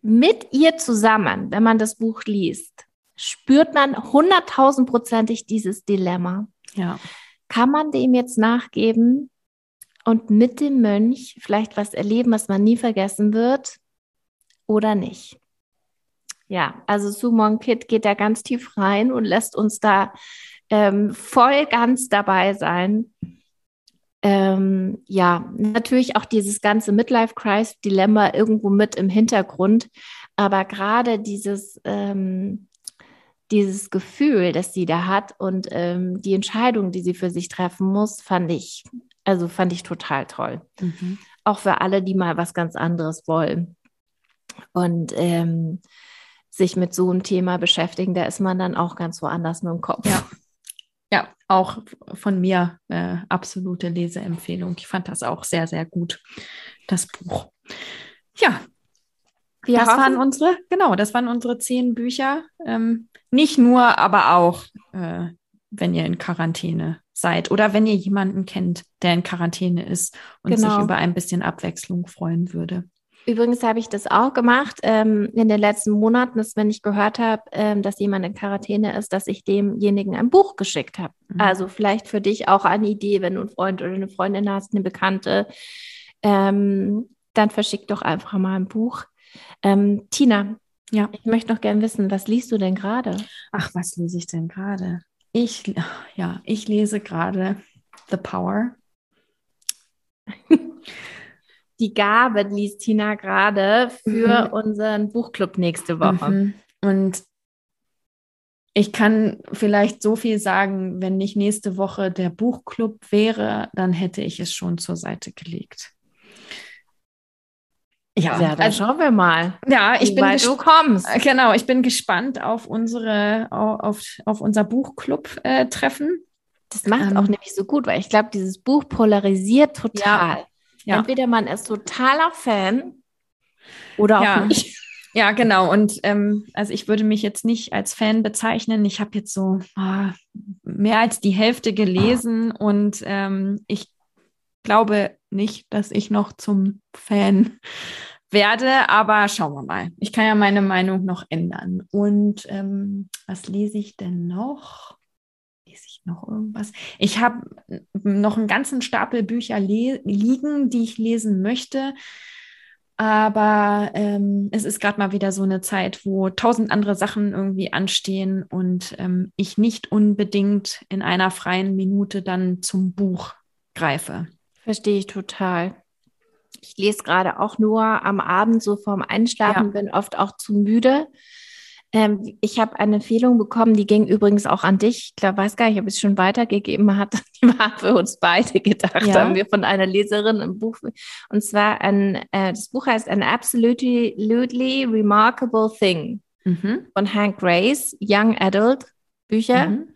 mit ihr zusammen, wenn man das Buch liest, spürt man hunderttausendprozentig dieses Dilemma. Ja. Kann man dem jetzt nachgeben und mit dem Mönch vielleicht was erleben, was man nie vergessen wird oder nicht? Ja, also Sumon Kid geht da ganz tief rein und lässt uns da ähm, voll ganz dabei sein. Ähm, ja, natürlich auch dieses ganze Midlife-Crisis-Dilemma irgendwo mit im Hintergrund, aber gerade dieses ähm, dieses Gefühl, das sie da hat und ähm, die Entscheidung, die sie für sich treffen muss, fand ich, also fand ich total toll. Mhm. Auch für alle, die mal was ganz anderes wollen. Und ähm, sich mit so einem Thema beschäftigen, da ist man dann auch ganz woanders mit dem Kopf. Ja, ja auch von mir äh, absolute Leseempfehlung. Ich fand das auch sehr, sehr gut, das Buch. Ja, Wir das waren unsere, genau, das waren unsere zehn Bücher. Ähm, nicht nur, aber auch, äh, wenn ihr in Quarantäne seid oder wenn ihr jemanden kennt, der in Quarantäne ist und genau. sich über ein bisschen Abwechslung freuen würde. Übrigens habe ich das auch gemacht ähm, in den letzten Monaten, dass wenn ich gehört habe, ähm, dass jemand in Quarantäne ist, dass ich demjenigen ein Buch geschickt habe. Mhm. Also vielleicht für dich auch eine Idee, wenn du einen Freund oder eine Freundin hast, eine Bekannte, ähm, dann verschick doch einfach mal ein Buch. Ähm, Tina, ja. ich möchte noch gerne wissen, was liest du denn gerade? Ach, was lese ich denn gerade? Ich, ja, ich lese gerade The Power. [LAUGHS] die Gabe liest Tina gerade für mhm. unseren Buchclub nächste Woche. Mhm. Und ich kann vielleicht so viel sagen, wenn nicht nächste Woche der Buchclub wäre, dann hätte ich es schon zur Seite gelegt. Ja, ja dann also, schauen wir mal. Ja, ich bin du kommst. Genau, ich bin gespannt auf unsere auf, auf unser Buchclub-Treffen. Äh, das macht ähm, auch nämlich so gut, weil ich glaube, dieses Buch polarisiert total. Ja. Ja. Entweder man ist totaler Fan oder auch ja. nicht. [LAUGHS] Ja, genau. Und ähm, also ich würde mich jetzt nicht als Fan bezeichnen. Ich habe jetzt so oh, mehr als die Hälfte gelesen oh. und ähm, ich glaube nicht, dass ich noch zum Fan werde, aber schauen wir mal. Ich kann ja meine Meinung noch ändern. Und ähm, was lese ich denn noch? lese ich noch irgendwas? Ich habe noch einen ganzen Stapel Bücher liegen, die ich lesen möchte. Aber ähm, es ist gerade mal wieder so eine Zeit, wo tausend andere Sachen irgendwie anstehen und ähm, ich nicht unbedingt in einer freien Minute dann zum Buch greife. Verstehe ich total. Ich lese gerade auch nur am Abend so vorm Einschlafen, ja. bin oft auch zu müde. Ähm, ich habe eine Empfehlung bekommen, die ging übrigens auch an dich. Ich glaube, weiß gar nicht, ob ich es schon weitergegeben hat. [LAUGHS] Die war für uns beide gedacht, ja. haben wir von einer Leserin im Buch. Und zwar ein, äh, das Buch heißt An Absolutely, Remarkable Thing mhm. von Hank Grace, Young Adult Bücher mhm.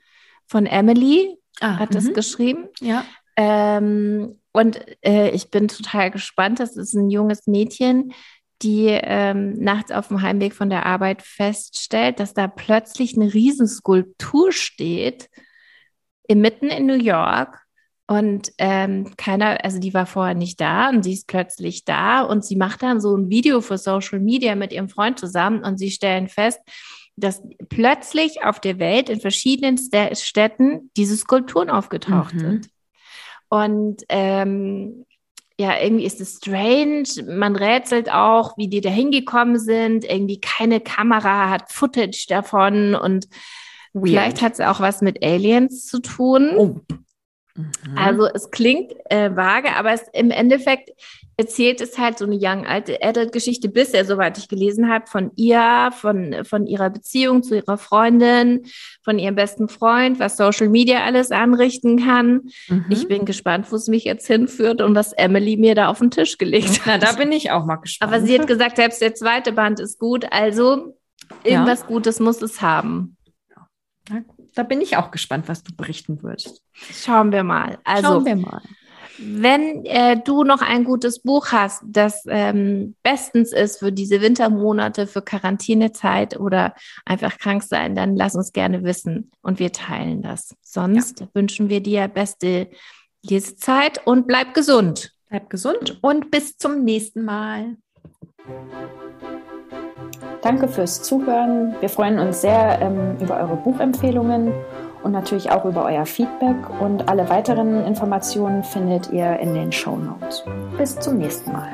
von Emily ah, hat das mhm. geschrieben. Ja. Ähm, und äh, ich bin total gespannt. Das ist ein junges Mädchen, die ähm, nachts auf dem Heimweg von der Arbeit feststellt, dass da plötzlich eine Riesenskulptur steht, mitten in New York. Und ähm, keiner, also die war vorher nicht da und sie ist plötzlich da und sie macht dann so ein Video für Social Media mit ihrem Freund zusammen und sie stellen fest, dass plötzlich auf der Welt in verschiedenen Städten diese Skulpturen aufgetaucht mhm. sind. Und ähm, ja, irgendwie ist es strange. Man rätselt auch, wie die da hingekommen sind. Irgendwie keine Kamera hat Footage davon und Weird. vielleicht hat es auch was mit Aliens zu tun. Oh. Mhm. Also es klingt äh, vage, aber es, im Endeffekt erzählt es halt so eine Young Adult Geschichte bisher, soweit ich gelesen habe, von ihr, von, von ihrer Beziehung zu ihrer Freundin, von ihrem besten Freund, was Social Media alles anrichten kann. Mhm. Ich bin gespannt, wo es mich jetzt hinführt und was Emily mir da auf den Tisch gelegt hat. Na, da bin ich auch mal gespannt. Aber sie hat gesagt, selbst der zweite Band ist gut, also irgendwas ja. Gutes muss es haben. Da bin ich auch gespannt, was du berichten wirst. Schauen wir mal. Also, Schauen wir mal. Wenn äh, du noch ein gutes Buch hast, das ähm, bestens ist für diese Wintermonate, für Quarantänezeit oder einfach krank sein, dann lass uns gerne wissen und wir teilen das. Sonst ja. wünschen wir dir beste Lesezeit und bleib gesund. Bleib gesund und bis zum nächsten Mal. Danke fürs Zuhören. Wir freuen uns sehr ähm, über eure Buchempfehlungen und natürlich auch über euer Feedback. Und alle weiteren Informationen findet ihr in den Show Notes. Bis zum nächsten Mal.